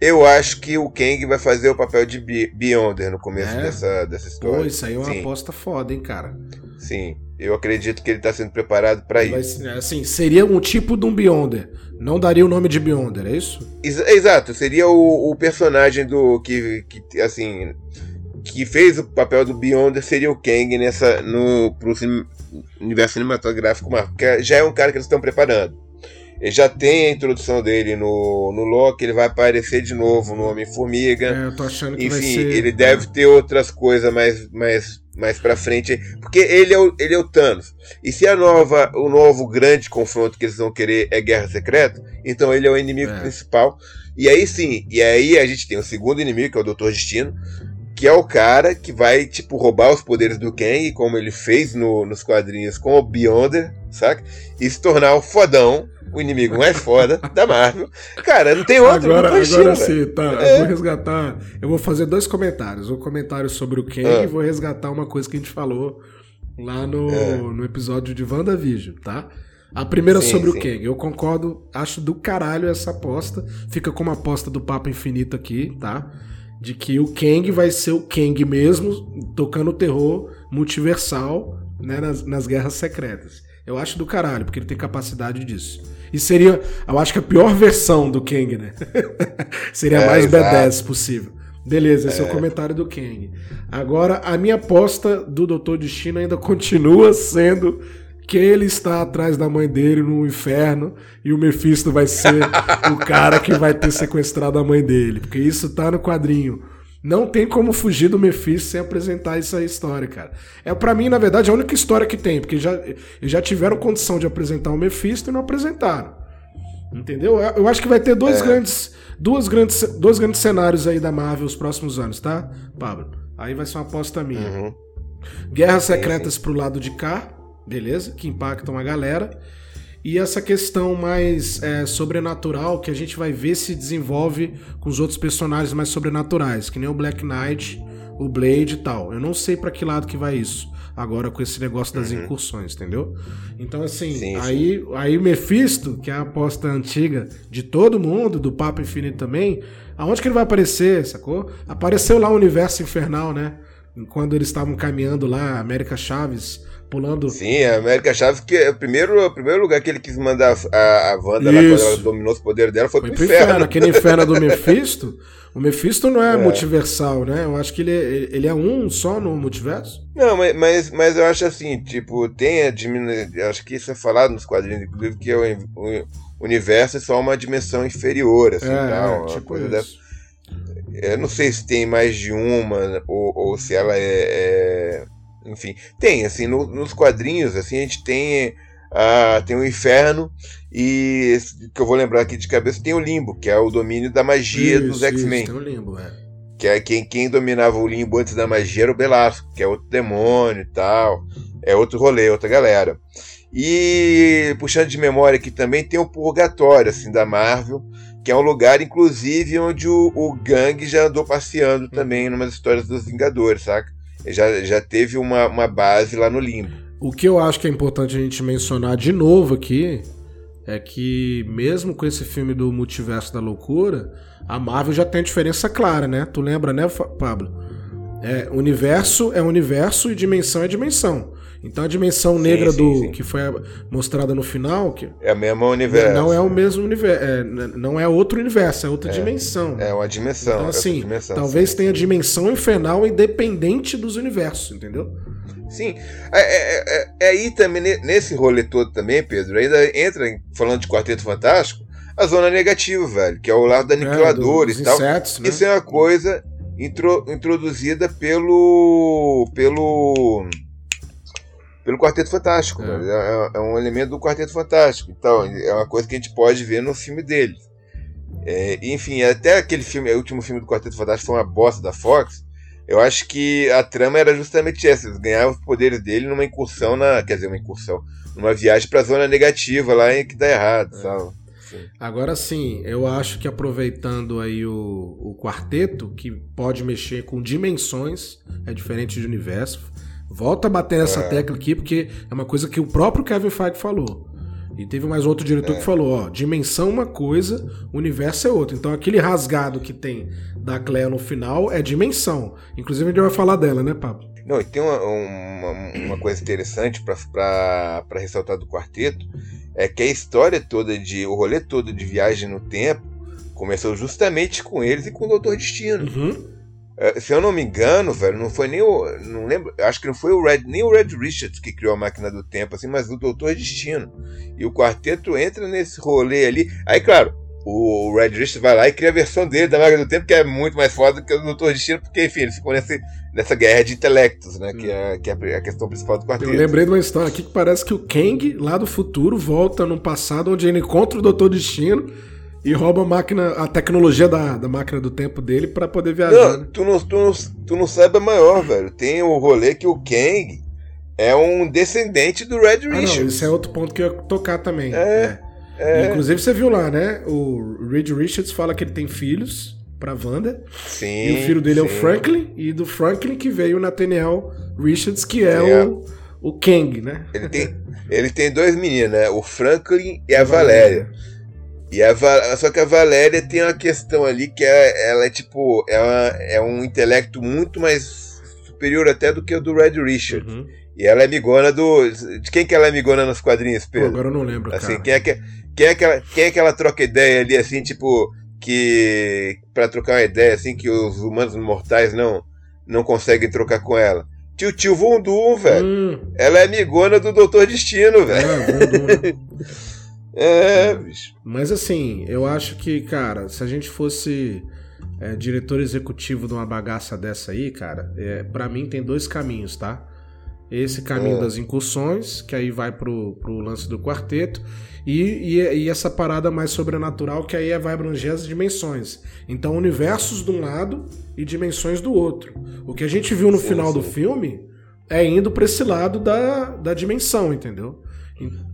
Eu acho que o Kang vai fazer o papel de Beyonder no começo é? dessa, dessa história. Pô, isso aí é uma Sim. aposta foda, hein, cara. Sim, eu acredito que ele está sendo preparado para isso. Assim, seria um tipo de um Beyonder. Não daria o nome de Beyonder, é isso? Ex exato, seria o, o, personagem do que, que assim que fez o papel do Beyonder seria o Kang nessa no pro universo cinematográfico, que já é um cara que eles estão preparando. Ele já tem a introdução dele no, no Loki, ele vai aparecer de novo no Homem-Formiga. É, eu tô achando que Enfim, vai ser... ele deve ter outras coisas mais, mais, mais pra frente. Porque ele é, o, ele é o Thanos. E se a nova, o novo grande confronto que eles vão querer é Guerra Secreta, então ele é o inimigo é. principal. E aí sim, e aí a gente tem o segundo inimigo, que é o Doutor Destino, que é o cara que vai, tipo, roubar os poderes do Kang, como ele fez no, nos quadrinhos com o Beyonder, saca? E se tornar o fodão o inimigo mais foda da Marvel. Cara, não tem outro. Agora, não agora sim, tá. É. Eu vou resgatar. Eu vou fazer dois comentários. Um comentário sobre o Ken ah. e vou resgatar uma coisa que a gente falou lá no, é. no episódio de WandaVision, tá? A primeira sim, sobre sim. o Kang. Eu concordo, acho do caralho essa aposta. Fica como aposta do Papo Infinito aqui, tá? De que o Kang vai ser o Kang mesmo, tocando terror multiversal né, nas, nas guerras secretas. Eu acho do caralho, porque ele tem capacidade disso. E seria, eu acho que a pior versão do Kang, né? seria a é, mais B10 possível. Beleza, esse é. é. o comentário do Kang. Agora, a minha aposta do Doutor Destino ainda continua sendo que ele está atrás da mãe dele no inferno e o Mephisto vai ser o cara que vai ter sequestrado a mãe dele. Porque isso tá no quadrinho. Não tem como fugir do Mephisto sem apresentar essa história, cara. É para mim, na verdade, a única história que tem, porque já, já tiveram condição de apresentar o Mephisto e não apresentaram. Entendeu? Eu acho que vai ter dois é. grandes, duas grandes, dois grandes cenários aí da Marvel os próximos anos, tá, Pablo? Aí vai ser uma aposta minha. Uhum. Guerras secretas pro lado de cá, beleza? Que impactam a galera. E essa questão mais é, sobrenatural que a gente vai ver se desenvolve com os outros personagens mais sobrenaturais, que nem o Black Knight, o Blade e tal. Eu não sei para que lado que vai isso agora com esse negócio das uhum. incursões, entendeu? Então, assim, sim, aí, sim. aí o Mephisto, que é a aposta antiga de todo mundo, do Papo Infinito também, aonde que ele vai aparecer, sacou? Apareceu lá o Universo Infernal, né? Quando eles estavam caminhando lá, América Chaves pulando. Sim, a América Chaves, que é o primeiro, o primeiro lugar que ele quis mandar a, a Wanda lá quando ela dominou os poderes dela foi, foi pro, inferno. inferno. Aquele inferno do Mephisto. O Mephisto não é, é, multiversal, né? Eu acho que ele é, ele é um só no multiverso. Não, mas, mas, mas eu acho assim, tipo, tem a diminuição. Acho que isso é falado nos quadrinhos, inclusive, que é o, o universo é só uma dimensão inferior, assim, é, tal, é, tipo coisa dessa. Eu não sei se tem mais de uma ou, ou se ela é, é enfim, tem, assim, no, nos quadrinhos, assim, a gente tem, uh, tem o inferno e, que eu vou lembrar aqui de cabeça, tem o limbo, que é o domínio da magia isso, dos X-Men. Tem o limbo, é. Que é quem, quem dominava o limbo antes da magia era o Belasco, que é outro demônio e tal. É outro rolê, outra galera. E puxando de memória aqui também tem o Purgatório, assim, da Marvel, que é um lugar, inclusive, onde o, o Gang já andou passeando também, numas histórias dos Vingadores, saca? Já, já teve uma, uma base lá no limbo. O que eu acho que é importante a gente mencionar de novo aqui é que mesmo com esse filme do Multiverso da Loucura, a Marvel já tem diferença clara, né? Tu lembra, né, Pablo? É, universo é universo e dimensão é dimensão. Então a dimensão negra sim, do sim. que foi mostrada no final, que é o mesmo universo. Não é o mesmo universo, é, não é outro universo, é outra é, dimensão. É uma dimensão. Então é assim, dimensão, talvez sim. tenha dimensão infernal independente dos universos, entendeu? Sim, é, é, é, é aí também nesse rolê todo também, Pedro, ainda entra falando de Quarteto Fantástico, a zona negativa, velho, que é o lado da aniquiladora é, e tal. Insetos, né? Isso é uma coisa intro, introduzida pelo pelo pelo Quarteto Fantástico. É. É, é. um elemento do Quarteto Fantástico. Então, é uma coisa que a gente pode ver no filme dele. É, enfim, até aquele filme, o último filme do Quarteto Fantástico foi uma bosta da Fox. Eu acho que a trama era justamente essa: eles ganhavam os poderes dele numa incursão na. Quer dizer, uma incursão. Numa viagem pra zona negativa lá em que dá errado, é. sabe? Agora sim, eu acho que aproveitando aí o, o quarteto, que pode mexer com dimensões, é diferente de universo, Volta a bater nessa é. tecla aqui, porque é uma coisa que o próprio Kevin Feige falou. E teve mais outro diretor é. que falou, ó, dimensão é uma coisa, universo é outra. Então aquele rasgado que tem da Clea no final é dimensão. Inclusive a gente vai falar dela, né, Pablo? Não, e tem uma, uma, uma coisa interessante para ressaltar do quarteto, é que a história toda de. o rolê todo de viagem no tempo começou justamente com eles e com o Doutor Destino. Uhum. É, se eu não me engano, velho, não foi nem o. Não lembro. Acho que não foi o Red, nem o Red Richards que criou a máquina do tempo, assim, mas o Doutor Destino. E o quarteto entra nesse rolê ali. Aí, claro, o Red Richards vai lá e cria a versão dele da máquina do tempo, que é muito mais foda do que o Doutor Destino, porque, enfim, eles ficam nesse, nessa guerra de intelectos, né? Que é, que é a questão principal do quarteto. Eu lembrei de uma história aqui que parece que o Kang, lá do futuro, volta no passado, onde ele encontra o Doutor Destino e rouba a máquina, a tecnologia da, da máquina do tempo dele para poder viajar. Não, né? tu, não, tu, não, tu não sabe a maior, velho. Tem o rolê que o Kang é um descendente do Red Richards. Ah, não, isso é outro ponto que eu ia tocar também. É, é. É. Inclusive você viu lá, né? O Red Richards fala que ele tem filhos pra Wanda. Sim. E o filho dele sim. é o Franklin. E do Franklin que veio o Nathaniel Richards, que é, é. o, o Kang, né? Ele tem, ele tem dois meninos, né? O Franklin e a Valéria. E a, só que a Valéria tem uma questão ali que é, ela é tipo. Ela é um intelecto muito mais superior até do que o do Red Richard. Uhum. E ela é amigona do. De quem que ela é amigona nos quadrinhos, Pedro? Pô, agora eu não lembro. Assim, cara. Quem, é que, quem, é que ela, quem é que ela troca ideia ali, assim, tipo. Que. para trocar uma ideia, assim, que os humanos mortais não, não conseguem trocar com ela. Tio Tio Vundum, velho. Hum. Ela é amigona do Doutor Destino, velho. Ah, É, bicho. Mas assim, eu acho que, cara, se a gente fosse é, diretor executivo de uma bagaça dessa aí, cara, é, para mim tem dois caminhos, tá? Esse caminho é. das incursões, que aí vai pro, pro lance do quarteto, e, e, e, essa parada mais sobrenatural, que aí vai abranger as dimensões. Então, universos de um lado e dimensões do outro. O que a gente viu no sim, final sim. do filme é indo pra esse lado da, da dimensão, entendeu?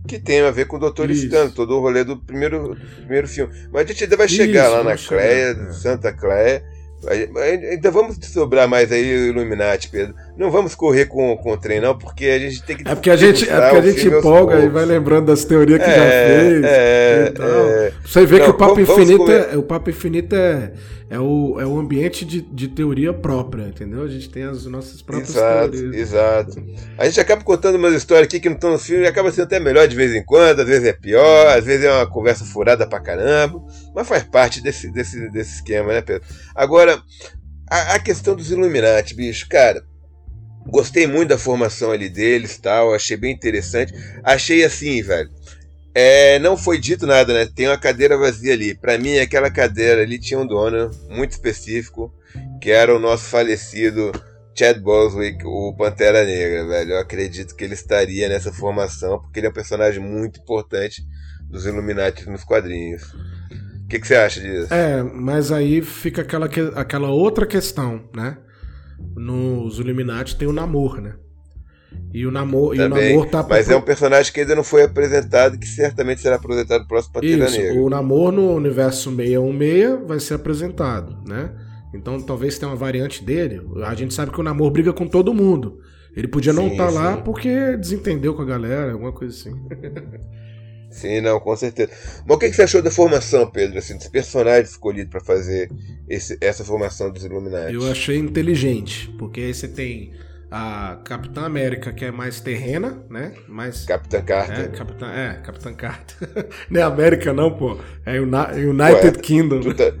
Que tem a ver com o Doutor Estranho, todo o rolê do primeiro, primeiro filme. Mas a gente ainda vai chegar Isso, lá na Cleia, é. Santa Cleia. Ainda vamos sobrar mais aí o Illuminati, Pedro. Não vamos correr com, com o trem, não, porque a gente tem que. É porque a gente, é porque a gente empolga e vai lembrando das teorias que é, já fez. É, é, Você vê não, que o Papo Infinito, é, o Papo Infinito é, é, o, é o ambiente de, de teoria própria, entendeu? A gente tem as nossas próprias exato, teorias. Exato. A gente acaba contando umas histórias aqui que não estão no filme e acaba sendo até melhor de vez em quando, às vezes é pior, às vezes é uma conversa furada pra caramba, mas faz parte desse, desse, desse esquema, né, Pedro? Agora, a, a questão dos Illuminati, bicho, cara. Gostei muito da formação ali deles, tal, achei bem interessante. Achei assim, velho. É, não foi dito nada, né? Tem uma cadeira vazia ali. Para mim, aquela cadeira ali tinha um dono muito específico, que era o nosso falecido Chad Boswick, o Pantera Negra, velho. Eu acredito que ele estaria nessa formação, porque ele é um personagem muito importante dos Illuminati nos quadrinhos que, que você acha disso? É, mas aí fica aquela, aquela outra questão, né? Nos Illuminati tem o Namor, né? E o Namor, e o Namor tá Mas é um personagem que ainda não foi apresentado que certamente será apresentado no próximo Pantera Isso, Negra. O Namor no universo 616 vai ser apresentado, né? Então talvez tenha uma variante dele. A gente sabe que o Namor briga com todo mundo. Ele podia não estar tá lá porque desentendeu com a galera, alguma coisa assim. Sim, não, com certeza. Mas o que, você achou da formação, Pedro, assim, dos personagens escolhidos para fazer esse, essa formação dos Illuminati? Eu achei inteligente, porque aí você tem a Capitã América, que é mais terrena, né? Mais, Capitã Carter. É, Capitã, é, Capitã Carter. não é América, não, pô. É United Ué, Kingdom. Tu tá,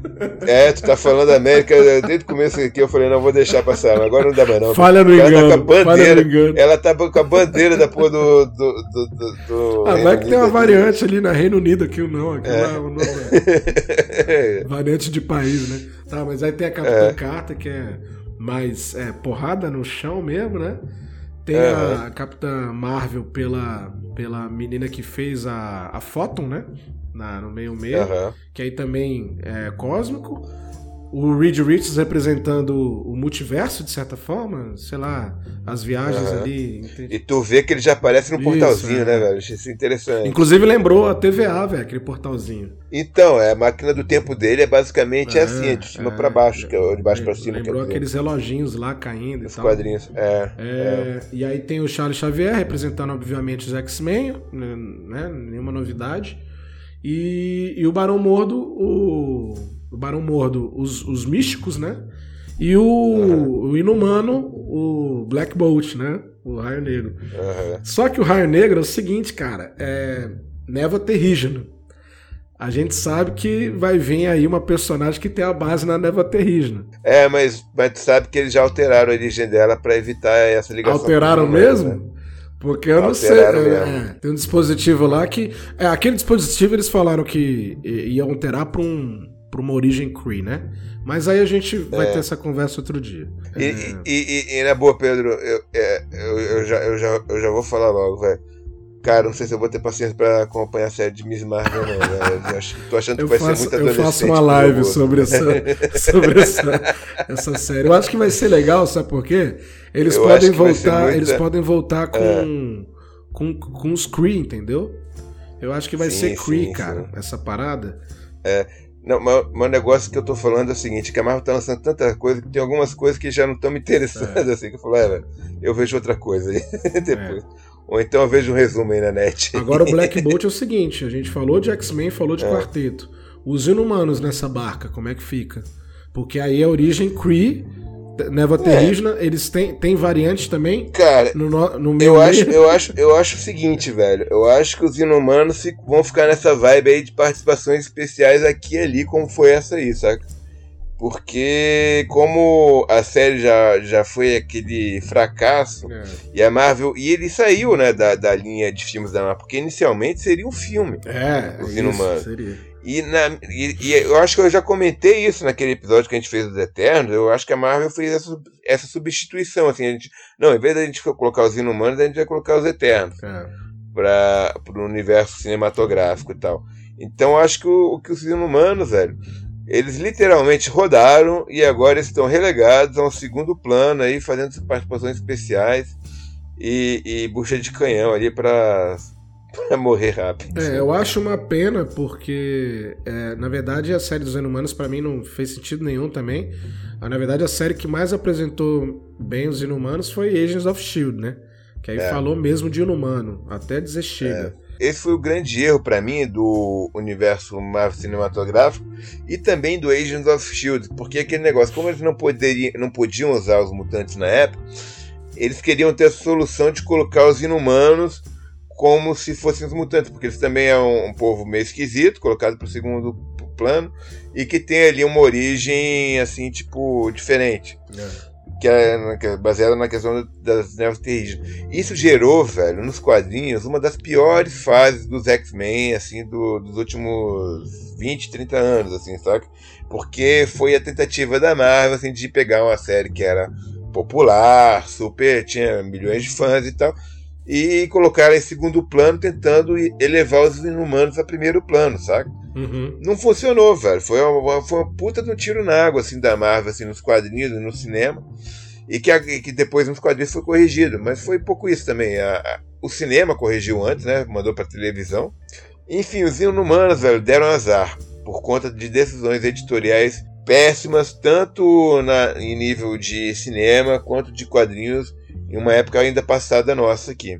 é, tu tá falando América desde o começo aqui. Eu falei, não, vou deixar passar. Mas agora não dá mais, não. Falha no engano. Tá com a bandeira, engano. Ela tá com a bandeira da porra do. do, do, do, do ah, vai que tem uma aqui. variante ali na Reino Unido aqui, não. Aqui é. não, não é. variante de país, né? Tá, mas aí tem a Capitã é. Carter, que é mais é, porrada no chão mesmo, né? Tem uhum. a Capitã Marvel pela, pela menina que fez a, a Photon, né? Na, no meio meio. Uhum. Que aí também é cósmico o Reed Richards representando o multiverso, de certa forma, sei lá, as viagens uhum. ali. E tu vê que ele já aparece no isso, portalzinho, é. né, velho? Achei isso interessante. Inclusive lembrou a TVA, velho, aquele portalzinho. Então, é, a máquina do tempo dele é basicamente é, assim, é de cima é, para baixo, que é de baixo para cima. Lembrou aqueles reloginhos lá caindo Os e tal. quadrinhos, é, é, é, E aí tem o Charles Xavier representando, obviamente, os X-Men, né, nenhuma novidade. E, e o Barão Mordo, o o Barão Mordo, os, os místicos, né? E o, uhum. o Inumano, o Black Bolt, né? O Raio Negro. Uhum. Só que o Raio Negro é o seguinte, cara, é Neva Terrígeno. A gente sabe que vai vir aí uma personagem que tem a base na Neva Terrígena. É, mas, mas tu sabe que eles já alteraram a origem dela para evitar essa ligação. Alteraram mesmo? Né? Porque eu não sei. É, tem um dispositivo lá que. É, aquele dispositivo eles falaram que iam alterar para um para uma origem Cree, né? Mas aí a gente vai é. ter essa conversa outro dia. E, é... e, e, e, na boa, Pedro, eu, é, eu, eu, já, eu, já, eu já vou falar logo, velho. Cara, não sei se eu vou ter paciência pra acompanhar a série de Miss Marvel, não, velho. Tô achando que eu vai faço, ser muito adolescente. Eu faço uma live sobre, essa, sobre essa, essa série. Eu acho que vai ser legal, sabe por quê? Eles eu podem voltar, muita... eles podem voltar com, é. com, com os Cree, entendeu? Eu acho que vai sim, ser Cree, sim, cara, sim. essa parada. É, não, o negócio que eu tô falando é o seguinte, que a Marvel tá lançando tanta coisa que tem algumas coisas que já não estão me interessando, é. assim, que eu falo, é, eu vejo outra coisa aí depois. É. Ou então eu vejo um resumo aí na net. Agora o Black Bolt é o seguinte, a gente falou de X-Men, falou de é. Quarteto. Os Inumanos nessa barca, como é que fica? Porque aí a origem Kree Neva Terrígena, é. eles têm, têm variantes também? Cara, no, no meu eu, acho, eu, acho, eu acho o seguinte, velho. Eu acho que os inumanos vão ficar nessa vibe aí de participações especiais aqui e ali, como foi essa aí, saca? Porque como a série já, já foi aquele fracasso, é. e a Marvel. E ele saiu, né, da, da linha de filmes da Marvel, porque inicialmente seria um filme. É, os Inumanos. Seria. E, na, e, e, eu acho que eu já comentei isso naquele episódio que a gente fez dos Eternos. Eu acho que a Marvel fez essa, essa substituição. Assim, a gente, não, em vez da gente colocar os Inumanos, a gente vai colocar os Eternos é. para o universo cinematográfico e tal. Então eu acho que, o, que os Inumanos, velho, eles literalmente rodaram e agora estão relegados a um segundo plano aí, fazendo participações especiais e, e bucha de canhão ali para pra morrer rápido. É, eu acho uma pena porque, é, na verdade, a série dos Inumanos para mim não fez sentido nenhum também. Ah, na verdade, a série que mais apresentou bem os Inumanos foi Agents of S.H.I.E.L.D., né? Que aí é. falou mesmo de Inumano, até dizer chega. É. Esse foi o grande erro para mim do universo Marvel cinematográfico e também do Agents of S.H.I.E.L.D., porque aquele negócio, como eles não, poderiam, não podiam usar os mutantes na época, eles queriam ter a solução de colocar os inumanos como se fossem os mutantes, porque eles também é um, um povo meio esquisito, colocado para o segundo plano, e que tem ali uma origem, assim, tipo, diferente. É. Que é, que é baseada na questão das neves terrígenas. Isso gerou, velho, nos quadrinhos, uma das piores fases dos X-Men, assim, do, dos últimos 20, 30 anos, assim, sabe? Porque foi a tentativa da Marvel, assim, de pegar uma série que era popular, super, tinha milhões de fãs e tal, e colocar em segundo plano, tentando elevar os inumanos a primeiro plano, sabe? Uhum. Não funcionou, velho. Foi uma, foi uma puta de um tiro na água, assim, da Marvel, assim, nos quadrinhos, no cinema. E que, que depois nos quadrinhos foi corrigido. Mas foi pouco isso também. A, a, o cinema corrigiu antes, né? Mandou pra televisão. Enfim, os inumanos, velho, deram azar. Por conta de decisões editoriais péssimas, tanto na, em nível de cinema quanto de quadrinhos em uma época ainda passada nossa aqui.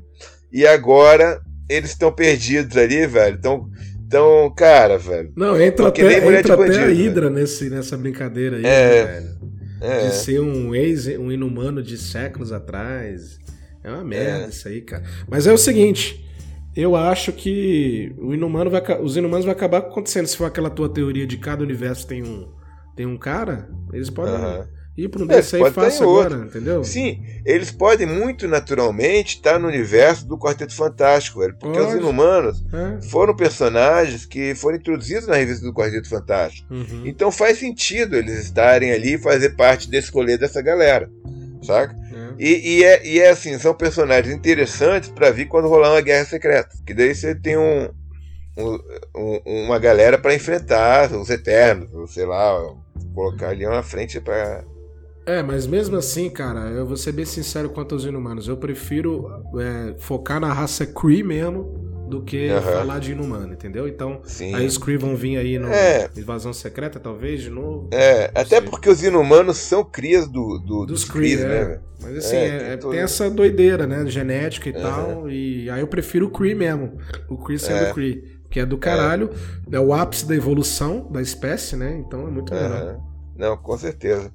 E agora eles estão perdidos ali, velho. Então, então, cara, velho. Não, entra até, entra até a Hydra nesse, nessa brincadeira aí, é, né, velho. É. De ser um ex, um inumano de séculos atrás. É uma merda é. isso aí, cara. Mas é o seguinte, eu acho que o inumano vai, os inumanos vai acabar acontecendo. Se for aquela tua teoria de cada universo tem um, tem um cara, eles podem. Uh -huh ir para um é, aí fácil agora, entendeu? Sim, eles podem muito naturalmente estar no universo do Quarteto Fantástico, velho. Porque Pode. os Inumanos é. foram personagens que foram introduzidos na revista do Quarteto Fantástico. Uhum. Então faz sentido eles estarem ali e fazer parte desse rolê dessa galera, saca? É. E, e, é, e é assim, são personagens interessantes para vir quando rolar uma guerra secreta. Que daí você tem um, um, uma galera para enfrentar os Eternos, sei lá, colocar ali uma frente para é, mas mesmo assim, cara, eu vou ser bem sincero quanto aos inumanos. Eu prefiro é, focar na raça Kree mesmo do que uhum. falar de inumano, entendeu? Então, Sim. aí os Kree vão vir aí no é. Invasão Secreta, talvez, de novo. É, até sei. porque os inumanos são crias do, do dos, dos Kree, é. né? Mas assim, é, é, tem, tem, essa doideira, né? Genética e uhum. tal. E aí eu prefiro o Kree mesmo. O Kree sendo o Kree. Que é do caralho. É. o ápice da evolução da espécie, né? Então é muito melhor. Não, com certeza.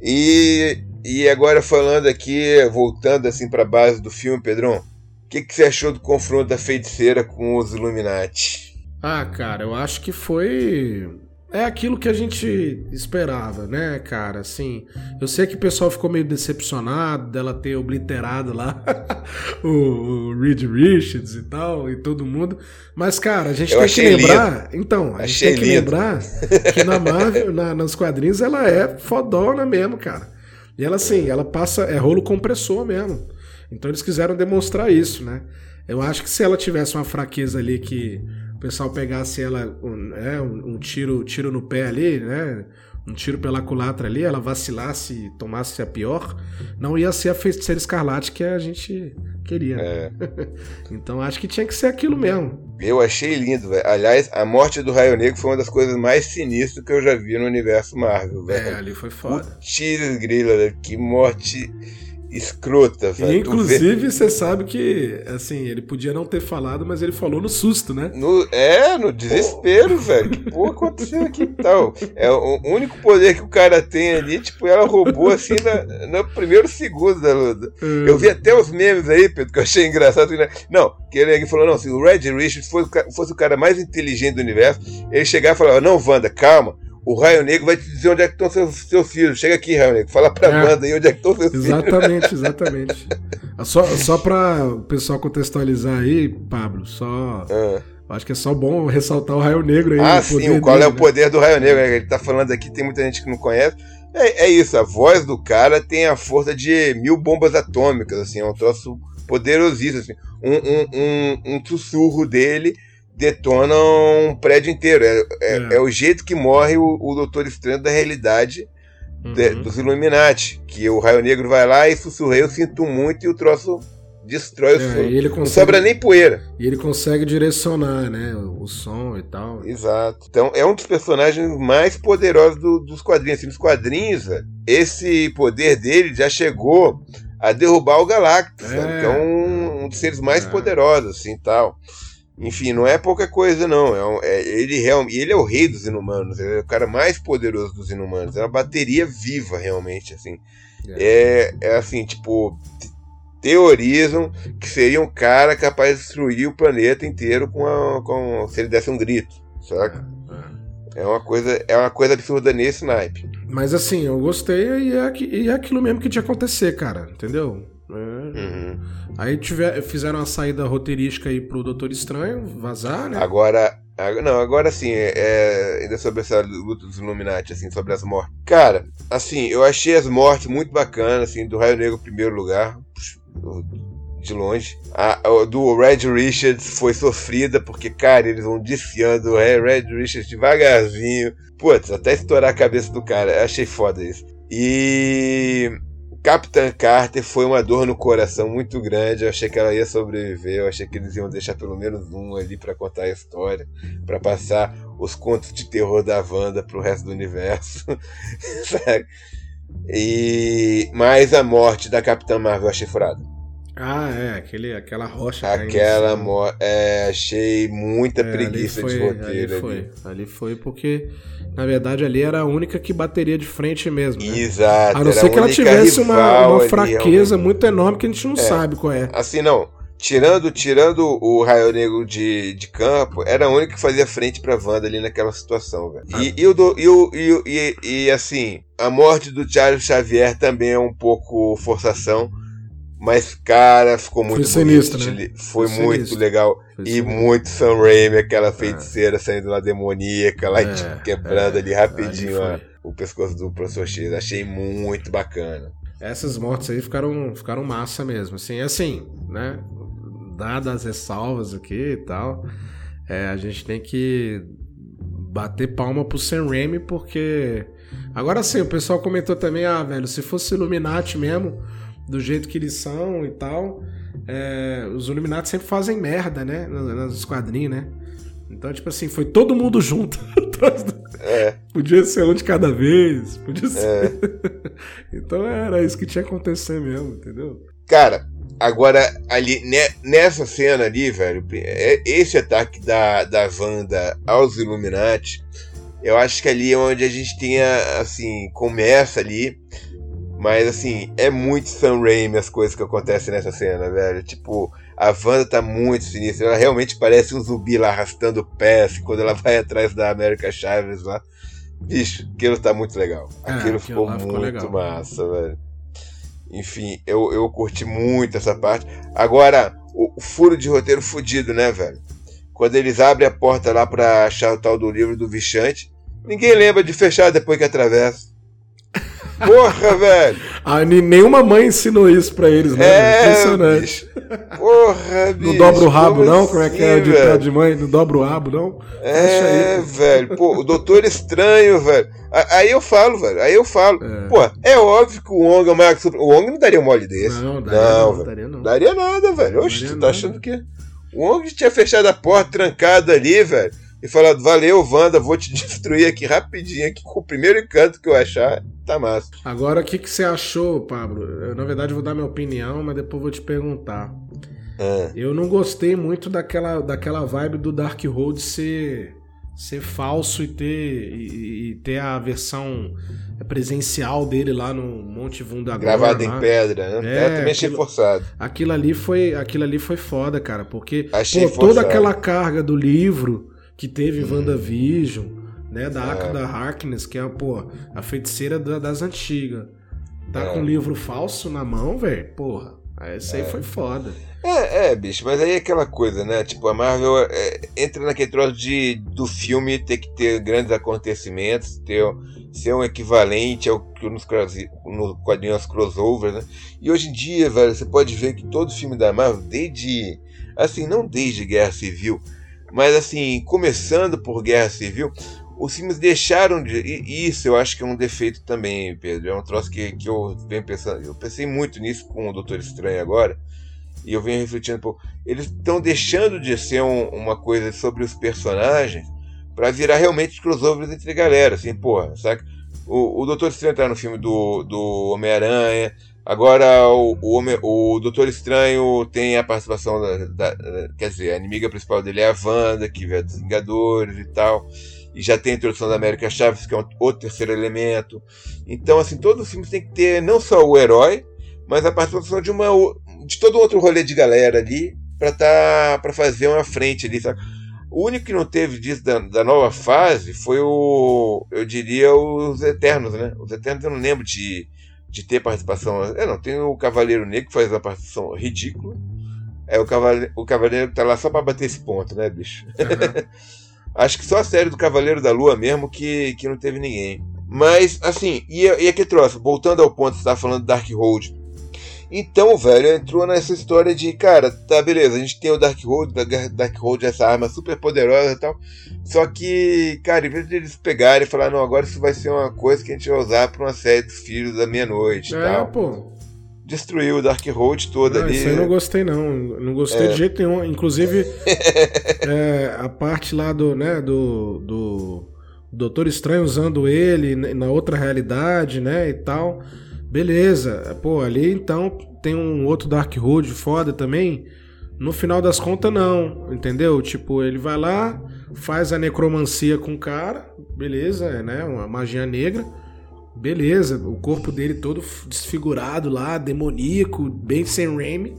E, e agora falando aqui, voltando assim para a base do filme, Pedrão, o que, que você achou do confronto da feiticeira com os Illuminati? Ah, cara, eu acho que foi é aquilo que a gente esperava, né, cara? Assim, eu sei que o pessoal ficou meio decepcionado dela ter obliterado lá o, o Reed Richards e tal, e todo mundo. Mas, cara, a gente eu tem que lembrar. Lindo. Então, a gente tem que lembrar que na Marvel, na, nos quadrinhos, ela é fodona mesmo, cara. E ela, assim, ela passa. É rolo compressor mesmo. Então eles quiseram demonstrar isso, né? Eu acho que se ela tivesse uma fraqueza ali que pessoal pegasse ela, um, é, um, um, tiro, tiro no pé ali, né? Um tiro pela culatra ali, ela vacilasse e tomasse a pior, não ia ser a feiticeira escarlate que a gente queria. É. então acho que tinha que ser aquilo mesmo. Eu achei lindo, velho. Aliás, a morte do Raio Negro foi uma das coisas mais sinistras que eu já vi no universo Marvel, velho. É, ali foi foda. Putz, grila, que morte escrota, velho. Inclusive, você sabe que, assim, ele podia não ter falado, mas ele falou no susto, né? No, é, no desespero, velho. Que porra aconteceu aqui e tal? É o único poder que o cara tem ali, tipo, ela roubou assim na, no primeiro segundo da luta. Hum. Eu vi até os memes aí, Pedro, que eu achei engraçado. Né? Não, que ele falou, não, se o Red Richards fosse, fosse o cara mais inteligente do universo, ele chegava e falava, não, Wanda, calma o Raio Negro vai te dizer onde é que estão seus, seus filhos. Chega aqui, Raio Negro, fala pra é, banda aí onde é que estão seus exatamente, filhos. Exatamente, exatamente. só, só pra o pessoal contextualizar aí, Pablo, só. É. Acho que é só bom ressaltar o Raio Negro aí. Ah, sim, qual dele, é o né? poder do Raio Negro? Ele tá falando aqui, tem muita gente que não conhece. É, é isso, a voz do cara tem a força de mil bombas atômicas, assim, é um troço poderosíssimo. Assim. Um, um, um, um sussurro dele detonam um prédio inteiro. É, é, é. é o jeito que morre o, o Doutor Estranho da realidade uhum. de, dos Illuminati. Que o Raio Negro vai lá e sussurra, eu sinto muito, e o troço destrói o é, som. Consegue, não sobra nem poeira. E ele consegue direcionar, né? O som e tal. Exato. Então é um dos personagens mais poderosos do, dos quadrinhos. Assim, nos quadrinhos, esse poder dele já chegou a derrubar o Galactus, é, que é um, um, dos seres mais é. poderosos, assim, tal. Enfim, não é pouca coisa, não. É, um, é ele realmente. Ele é o rei dos inumanos. Ele é o cara mais poderoso dos inumanos. É uma bateria viva, realmente, assim. É, é, é assim, tipo. Teorizam que seria um cara capaz de destruir o planeta inteiro com, a, com se ele desse um grito, saca? É, é. é uma coisa, é uma coisa absurda nesse naipe. Mas assim, eu gostei e é, e é aquilo mesmo que tinha que acontecer, cara, entendeu? Uhum. Aí tiver, fizeram a saída roteirística aí pro Doutor Estranho vazar, né? Agora, não, agora sim, é, é, ainda sobre essa luta dos Illuminati, assim, sobre as mortes. Cara, assim, eu achei as mortes muito bacanas, assim, do Raio Negro em primeiro lugar, de longe. A, a, do Red Richards foi sofrida, porque, cara, eles vão desfiando o Red Richards devagarzinho. Putz, até estourar a cabeça do cara. Achei foda isso. E Capitã Carter foi uma dor no coração muito grande. Eu achei que ela ia sobreviver. Eu achei que eles iam deixar pelo menos um ali para contar a história, para passar os contos de terror da Wanda pro resto do universo. e mais a morte da Capitã Marvel eu achei furada. Ah, é, aquele, aquela rocha. Aquela mo... é, achei muita é, preguiça foi, de roteiro ali. Foi. Ali. ali foi porque, na verdade, ali era a única que bateria de frente mesmo. Né? Exato. A não ser que ela tivesse uma, uma fraqueza ali, muito enorme que a gente não é, sabe qual é. Assim, não. Tirando, tirando o Raio Negro de, de campo, era a única que fazia frente pra Wanda ali naquela situação, velho. E, e, do, e, o, e, e, e, assim, a morte do Charles Xavier também é um pouco forçação mas, cara, ficou muito foi bonito. Sinistro, né? Foi, foi muito sinistro. legal. Foi e sinistro. muito Sam Raimi, aquela é. feiticeira é. saindo lá demoníaca, lá é, tipo, quebrando é, ali rapidinho ó, o pescoço do professor X. Achei muito bacana. Essas mortes aí ficaram, ficaram massa mesmo. Assim, assim, né? Dadas as ressalvas aqui e tal, é, a gente tem que bater palma pro Sam Raimi porque. Agora sim, o pessoal comentou também, ah, velho, se fosse Illuminati mesmo do jeito que eles são e tal. É, os Illuminati sempre fazem merda, né? Nos quadrinhos, né? Então, tipo assim, foi todo mundo junto. é. Podia ser um de cada vez, podia ser. É. então era isso que tinha que acontecer mesmo, entendeu? Cara, agora, ali, nessa cena ali, velho, é, esse ataque da, da Wanda aos Illuminati, eu acho que ali é onde a gente tenha, assim, começa ali mas assim, é muito Sam Raimi as coisas que acontecem nessa cena, velho. Tipo, a Wanda tá muito sinistra. Ela realmente parece um zumbi lá arrastando pés quando ela vai atrás da América Chaves lá. Bicho, aquilo tá muito legal. É, aquilo, aquilo ficou muito legal. massa, velho. Enfim, eu, eu curti muito essa parte. Agora, o, o furo de roteiro fudido, né, velho? Quando eles abrem a porta lá pra achar o tal do livro do Vichante, ninguém lembra de fechar depois que atravessa. Porra, velho! Ah, nenhuma mãe ensinou isso pra eles, né? É, Impressionante. Bicho. Porra, bicho. Não dobra o rabo, não? Assim, Como é que é o ditado de mãe? Não dobra o rabo, não? É, velho. Pô, o Doutor Estranho, velho. Aí eu falo, velho. Aí eu falo. É. Pô, é óbvio que o Wong é o maior O Wong não daria um mole desse. Não, daria, não, não, daria não. Daria nada, velho. Oxe, tu tá nada. achando que. O Wong tinha fechado a porta trancada ali, velho e falado: Valeu, Wanda, vou te destruir aqui rapidinho, aqui com o primeiro encanto que eu achar. Tá massa. Agora, o que, que você achou, Pablo? Eu, na verdade, vou dar minha opinião, mas depois vou te perguntar. É. Eu não gostei muito daquela, daquela vibe do Dark Road ser, ser falso e ter, e, e ter a versão presencial dele lá no Monte Vundagor. Gravado em pedra, né? É, é também achei forçado. Aquilo ali foi, aquilo ali foi foda, cara, porque pô, toda aquela carga do livro que teve hum. WandaVision, né? Da é. Akada Harkness, que é pô, a feiticeira da, das antigas. Tá é. com um livro falso na mão, velho? Porra, esse aí é. foi foda. É, é, bicho, mas aí é aquela coisa, né? Tipo, a Marvel é, entra naquele troço de, do filme ter que ter grandes acontecimentos, ter, ser um equivalente ao que nos, nos quadrinhos crossover, né? E hoje em dia, velho, você pode ver que todo filme da Marvel, desde. Assim, não desde Guerra Civil, mas assim, começando por Guerra Civil, os filmes deixaram de. E isso eu acho que é um defeito também, Pedro. É um troço que, que eu venho pensando. Eu pensei muito nisso com o Doutor Estranho agora. E eu venho refletindo um pouco. Eles estão deixando de ser um, uma coisa sobre os personagens para virar realmente crossovers entre galera. Assim, porra, sabe? O, o Doutor Estranho tá no filme do, do Homem-Aranha. Agora o, o, o Doutor Estranho tem a participação da, da, Quer dizer, a inimiga principal dele é a Wanda, que vem dos Vingadores e tal. E já tem a introdução da América Chaves, que é um, outro terceiro elemento. Então, assim, todos os filmes tem que ter não só o herói, mas a participação de uma de todo outro rolê de galera ali para tá para fazer uma frente ali, sabe? O único que não teve disso da, da, nova fase foi o, eu diria, os Eternos, né? Os Eternos eu não lembro de de ter participação. É, não, tem o Cavaleiro Negro que faz uma participação ridícula. É o Cavaleiro, o Cavaleiro que tá lá só pra bater esse ponto, né, bicho? Uhum. Acho que só a série do Cavaleiro da Lua mesmo que, que não teve ninguém. Mas, assim, e, e aqui troço, voltando ao ponto que você tá falando do Dark Road. Então, velho, entrou nessa história de, cara, tá beleza, a gente tem o Dark Road, Dark Road essa arma super poderosa e tal. Só que, cara, em vez de eles pegarem e falar, não, agora isso vai ser uma coisa que a gente vai usar pra uma série dos filhos da meia-noite e é, tal. pô. Destruiu o Dark Road toda não, ali. Isso aí eu não gostei, não. Não gostei é. de jeito nenhum. Inclusive, é, a parte lá do, né, do, do Doutor Estranho usando ele na outra realidade, né, e tal. Beleza, pô, ali então tem um outro Dark Road foda também. No final das contas, não, entendeu? Tipo, ele vai lá, faz a necromancia com o cara, beleza, é, né? Uma magia negra, beleza. O corpo dele todo desfigurado lá, demoníaco, bem sem Raimi.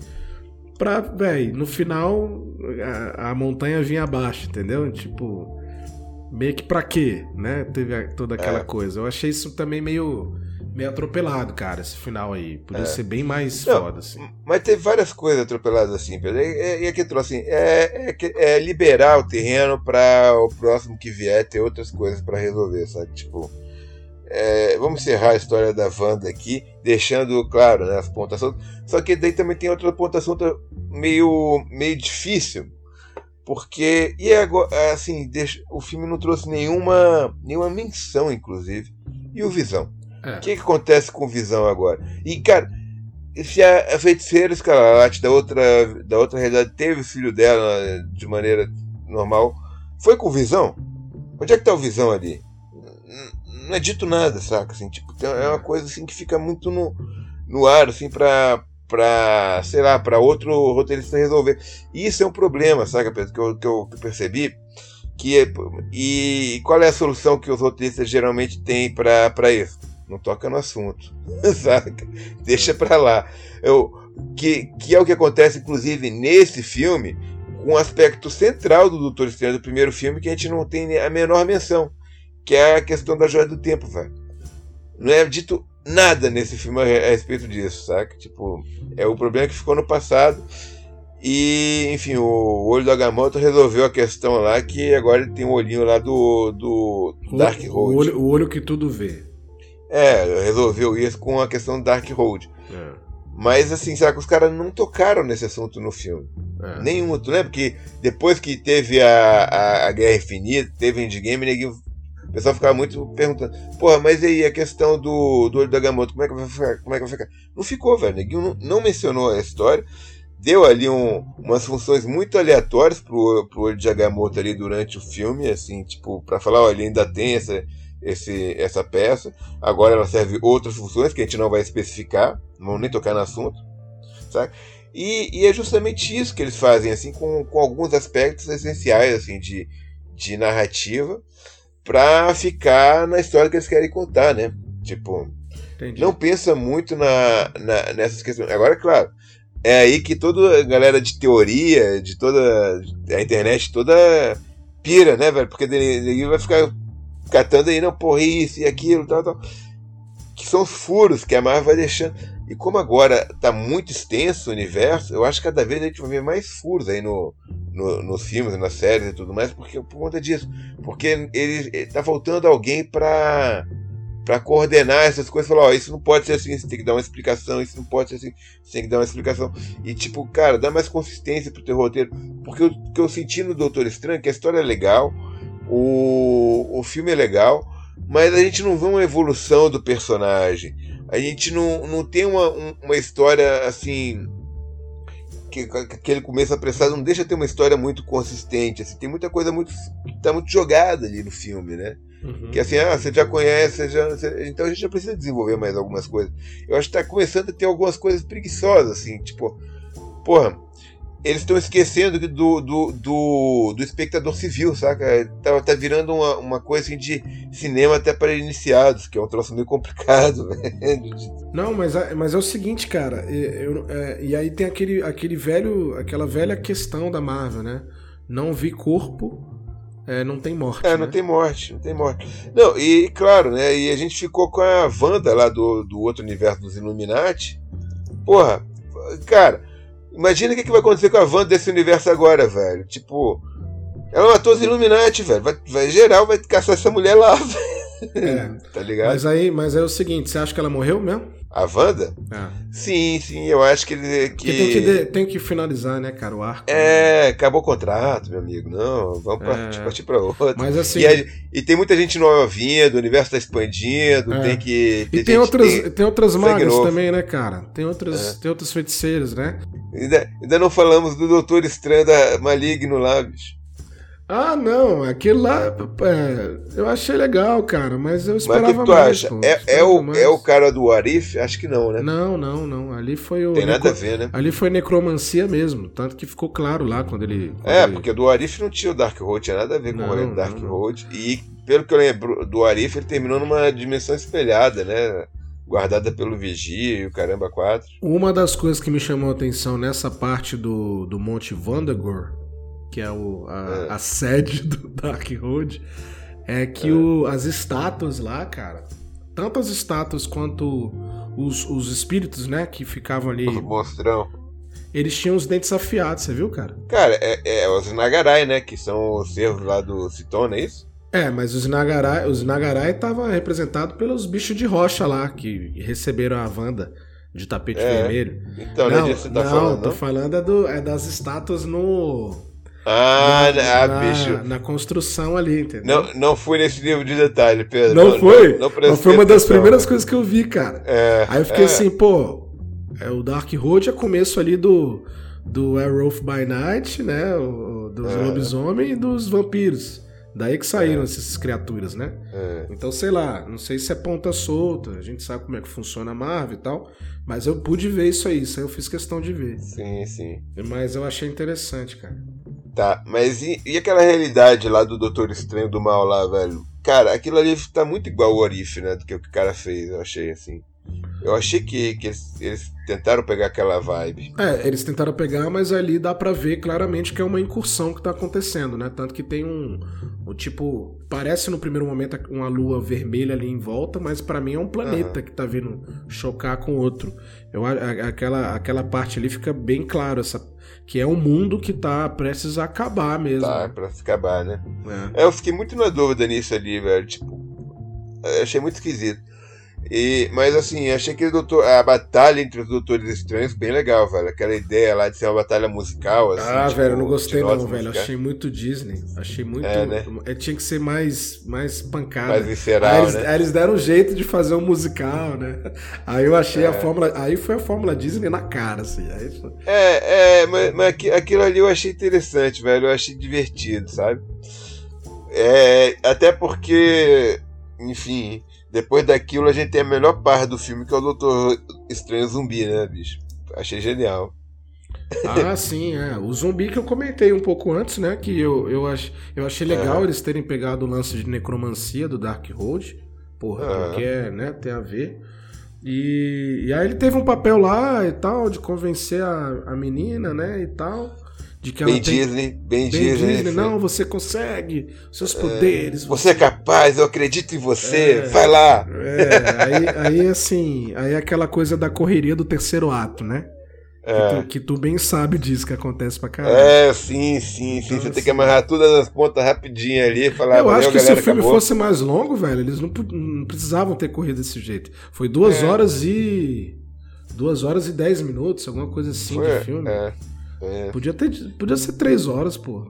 Pra, velho, no final a, a, montanha vinha abaixo, entendeu? Tipo, meio que pra quê, né? Teve toda aquela é. coisa. Eu achei isso também meio meio atropelado, cara, esse final aí. Podia é. ser bem mais Não, foda, assim. Mas teve várias coisas atropeladas assim, Pedro. E, aqui trouxe assim, é, é, é, liberar o terreno para o próximo que vier ter outras coisas para resolver, sabe? Tipo. É, vamos encerrar a história da Wanda aqui, deixando claro né, as pontuações. Só que daí também tem outra pontuação meio, meio difícil, porque e agora, assim, deixa, o filme não trouxe nenhuma, nenhuma menção, inclusive, e o Visão. É. O que, que acontece com Visão agora? E, cara, se a, a feiticeira Escarlate da outra, da outra realidade teve o filho dela de maneira normal, foi com Visão? Onde é que tá o Visão ali? Não é dito nada, saca? Assim, tipo, é uma coisa assim que fica muito no, no ar, assim, pra, pra sei lá, pra outro roteirista resolver. E isso é um problema, saca, Pedro, que eu, que eu percebi. Que é, e qual é a solução que os roteiristas geralmente têm para isso? Não toca no assunto, saca? Deixa pra lá. Eu, que, que é o que acontece, inclusive, nesse filme, com um aspecto central do Doutor Estranho do primeiro filme que a gente não tem a menor menção, que é a questão da joia do tempo, velho. Não é dito nada nesse filme a, respeito disso, saca? Tipo, é o problema que ficou no passado. E, enfim, o olho do Agamotto resolveu a questão lá que agora ele tem um olhinho lá do, do Dark Road. O olho, o olho que tudo vê. É, resolveu isso com a questão do Dark Road. É. Mas assim, será que os caras não tocaram nesse assunto no filme? É. Nenhum. Tu lembra que depois que teve a, a, a Guerra Infinita, teve Endgame, neguinho, o pessoal ficava muito perguntando: Porra, mas aí a questão do, do olho da Gamoto, como é que vai ficar? Como é que vai ficar? Não ficou, velho. Neguinho não, não mencionou a história. Deu ali um, umas funções muito aleatórias pro, pro olho de Agamotto ali durante o filme, assim, tipo, pra falar, olha, ainda tem essa esse, essa peça. Agora ela serve outras funções que a gente não vai especificar, não vamos nem tocar no assunto. Sabe? E, e, é justamente isso que eles fazem, assim, com, com alguns aspectos essenciais assim, de, de narrativa para ficar na história que eles querem contar, né? Tipo, Entendi. não pensa muito na, na, nessas questões. Agora, claro, é aí que toda a galera de teoria, de toda a internet toda pira, né, velho? Porque ele vai ficar catando aí, não, porra, isso e aquilo, tal, tal. Que são os furos que a Marvel vai deixando. E como agora está muito extenso o universo, eu acho que cada vez a gente vai ver mais furos aí no, no, nos filmes, nas séries e tudo mais, porque, por conta disso. Porque ele, está faltando alguém para para coordenar essas coisas, falar, ó, oh, isso não pode ser assim, você tem que dar uma explicação, isso não pode ser assim, você tem que dar uma explicação. E tipo, cara, dá mais consistência pro teu roteiro. Porque o que eu senti no Doutor Estranho, é que a história é legal, o, o filme é legal, mas a gente não vê uma evolução do personagem. A gente não, não tem uma, uma história assim. Que, aquele começo apressado não deixa ter uma história muito consistente. Assim, tem muita coisa muito. tá muito jogada ali no filme, né? Uhum. Que assim, ah, você já conhece, você já, você, então a gente já precisa desenvolver mais algumas coisas. Eu acho que tá começando a ter algumas coisas preguiçosas, assim, tipo, porra, eles estão esquecendo do, do, do, do, espectador civil, saca? Tá, tá virando uma, uma coisa assim de cinema até para iniciados, que é um troço meio complicado, velho. Não, mas, mas é o seguinte, cara, eu, é, e aí tem aquele, aquele velho, aquela velha questão da Marvel, né? Não vi corpo, é, não tem morte. É, não né? tem morte, não tem morte. Não, e claro, né? E a gente ficou com a Wanda lá do, do outro universo dos Illuminati. Porra, cara Imagina o que, que vai acontecer com a Wanda desse universo agora, velho. Tipo, ela matou os Illuminati, velho. Vai, vai geral, vai caçar essa mulher lá, velho. É. tá ligado? Mas aí, mas é o seguinte, você acha que ela morreu mesmo? A Wanda? É. Sim, sim, eu acho que ele. Que... Tem, que de, tem que finalizar, né, cara, o arco. É, né? acabou o contrato, meu amigo. Não, vamos é. partir pra outra. Mas assim. E, e, tem muita gente nova vindo, o universo tá expandindo, é. tem que. Tem e tem outras, tem, tem outras magas também, né, cara? Tem outras, é. tem outros feiticeiros, né? Ainda, ainda não falamos do Doutor Estranho Maligno lá, bicho. Ah, não, aquele lá é, eu achei legal, cara, mas eu esperava Mas o que tu mais, acha? pô, É, é, o, é o cara do Arif? Acho que não, né? Não, não, não. Ali foi o. Tem nada a ver, né? Ali foi necromancia mesmo. Tanto que ficou claro lá quando ele. quando É, ele- porque do Arif não tinha o Dark Road, tinha nada a ver com Não, o Dark. Road. E pelo que eu lembro do Arif, ele terminou numa dimensão espelhada, né? Guardada pelo Vigia e o Caramba 4. Uma das coisas que me chamou a atenção nessa parte do, do Monte Vandagor, que é o, a, É. a sede do Dark Road, é que o, as estátuas lá, cara, tanto as estátuas quanto os, os espíritos, né, que ficavam ali, O monstrão. eles tinham os dentes afiados, você viu, cara? Cara, é, é os Nagarai, né? Que são os servos lá do Citona, é isso? É, mas os Nagarai, os Nagarai estavam representados pelos bichos de rocha lá, que receberam a Wanda de tapete É. vermelho. Então, não, é que você tá não, falando, tô não? falando é, do- é das estátuas no... Ah, na, ah, na- bicho. na construção ali, entendeu? Não, não fui nesse nível de detalhe, Pedro. Não foi? Não, Mas foi uma das primeiras coisas que eu vi, cara. É, Aí eu fiquei é. assim, pô, é, o Dark Road é começo ali do, do Werewolf by Night, né? o- dos É. lobisomens e dos vampiros. Daí que saíram essas criaturas, né? É. Então, sei lá, não sei se é ponta solta, a gente sabe como é que funciona a Marvel e tal, mas eu pude ver isso aí, isso aí eu fiz questão de ver. Sim, sim. Mas eu achei interessante, cara. Tá, mas e, e aquela realidade lá do Doutor Estranho do Mal lá, velho? Cara, aquilo ali tá muito igual o Orif, né? Do que o que o cara fez, eu achei assim. Eu achei que, que eles, eles tentaram pegar aquela vibe. É, eles tentaram pegar, mas ali dá pra ver claramente que é uma incursão que tá acontecendo, né? Tanto que tem um, um tipo, parece no primeiro momento uma lua vermelha ali em volta, mas pra mim é um planeta que tá vindo chocar com outro. Eu, a- aquela, aquela parte ali fica bem claro essa que é um mundo que tá prestes a acabar mesmo. Tá, pra acabar, né? É. É, eu fiquei muito na dúvida nisso ali, velho. Tipo, eu achei muito esquisito. E, mas assim, achei que doutor, a batalha entre os Doutores Estranhos bem legal, velho. Aquela ideia lá de ser uma batalha musical. Assim, Ah, tipo, velho, eu não gostei não, velho. Achei muito Disney. Achei muito. É, né? é, tinha que ser mais, mais pancada. Mais visceral, aí, eles, né? aí eles deram um jeito de fazer um musical, né? Aí eu achei É. a fórmula. Aí foi a fórmula Disney na cara, assim. Foi- É, é, mas, mas aqui- aquilo ali eu achei interessante, velho. Eu achei divertido, sabe? É, até porque, enfim, depois daquilo a gente tem a melhor parte do filme, que é o Doutor Estranho Zumbi, né, bicho? Achei genial. Ah, sim, é. O zumbi que eu comentei um pouco antes, né? Que eu, eu, ach, eu achei legal É. eles terem pegado o lance de necromancia do Dark Road. Porra, É. porque é, né, tem a ver. E, e aí ele teve um papel lá e tal, de convencer a, a menina, né? E tal. De que ela Bem tem, Disney, bem, Bem Disney. Disney, sim. não, você consegue, seus poderes. Você é capaz, eu acredito em você, É. vai lá. É, aí, aí assim, aí é aquela coisa da correria do terceiro ato, né? Que, É, tu, que tu bem sabe disso que acontece pra caralho. é sim, sim, sim. Então, Você tem assim- que amarrar todas as pontas rapidinho ali e falar, Eu acho que se o filme acabou. fosse mais longo, velho, eles não, não precisavam ter corrido desse jeito. Foi duas É. horas e. Duas horas e dez minutos, alguma coisa assim Foi, de filme. é, é. Podia, ter, podia ser três horas, pô.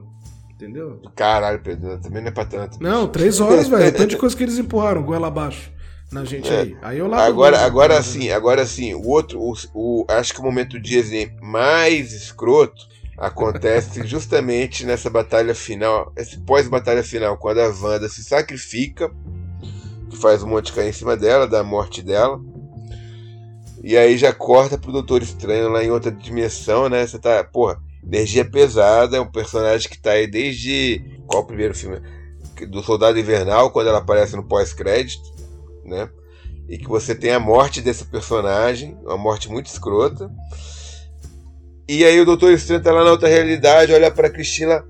Entendeu? Caralho, Pedro, também não é pra tanto. Não, três horas, velho. Tanto de coisa que eles empurraram, goela abaixo na gente É. aí. Aí eu lá Agora, agora sim, agora sim, o outro, o, o- acho que o momento Disney mais escroto acontece justamente nessa batalha final, esse pós-batalha final, quando a Wanda se sacrifica, que faz um monte cair em cima dela, da morte dela. E aí já corta pro Doutor Estranho lá em outra dimensão, né? Você tá, porra, energia pesada, é um personagem que tá aí desde qual o primeiro filme? Do Soldado Invernal, quando ela aparece no pós-crédito, né? e que você tem a morte desse personagem, uma morte muito escrota. E aí o Doutor Estranho tá lá na outra realidade, olha pra Cristina,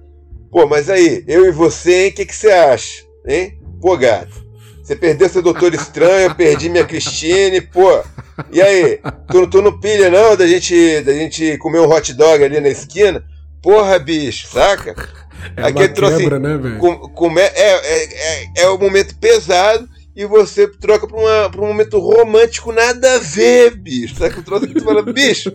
pô, mas aí, eu e você, hein, o que, você acha? Hein? Pô, gato, você perdeu seu Doutor Estranho, eu perdi minha Christine, pô. E aí, tu, tu não pilha não da gente, da gente comer um hot dog ali na esquina? Porra, bicho, saca? é aqui trouxe- né, velho? Com- é, é, é, é um momento pesado e você troca pra, uma, pra um momento romântico, nada a ver, bicho. Saca? O troço que tu fala, bicho,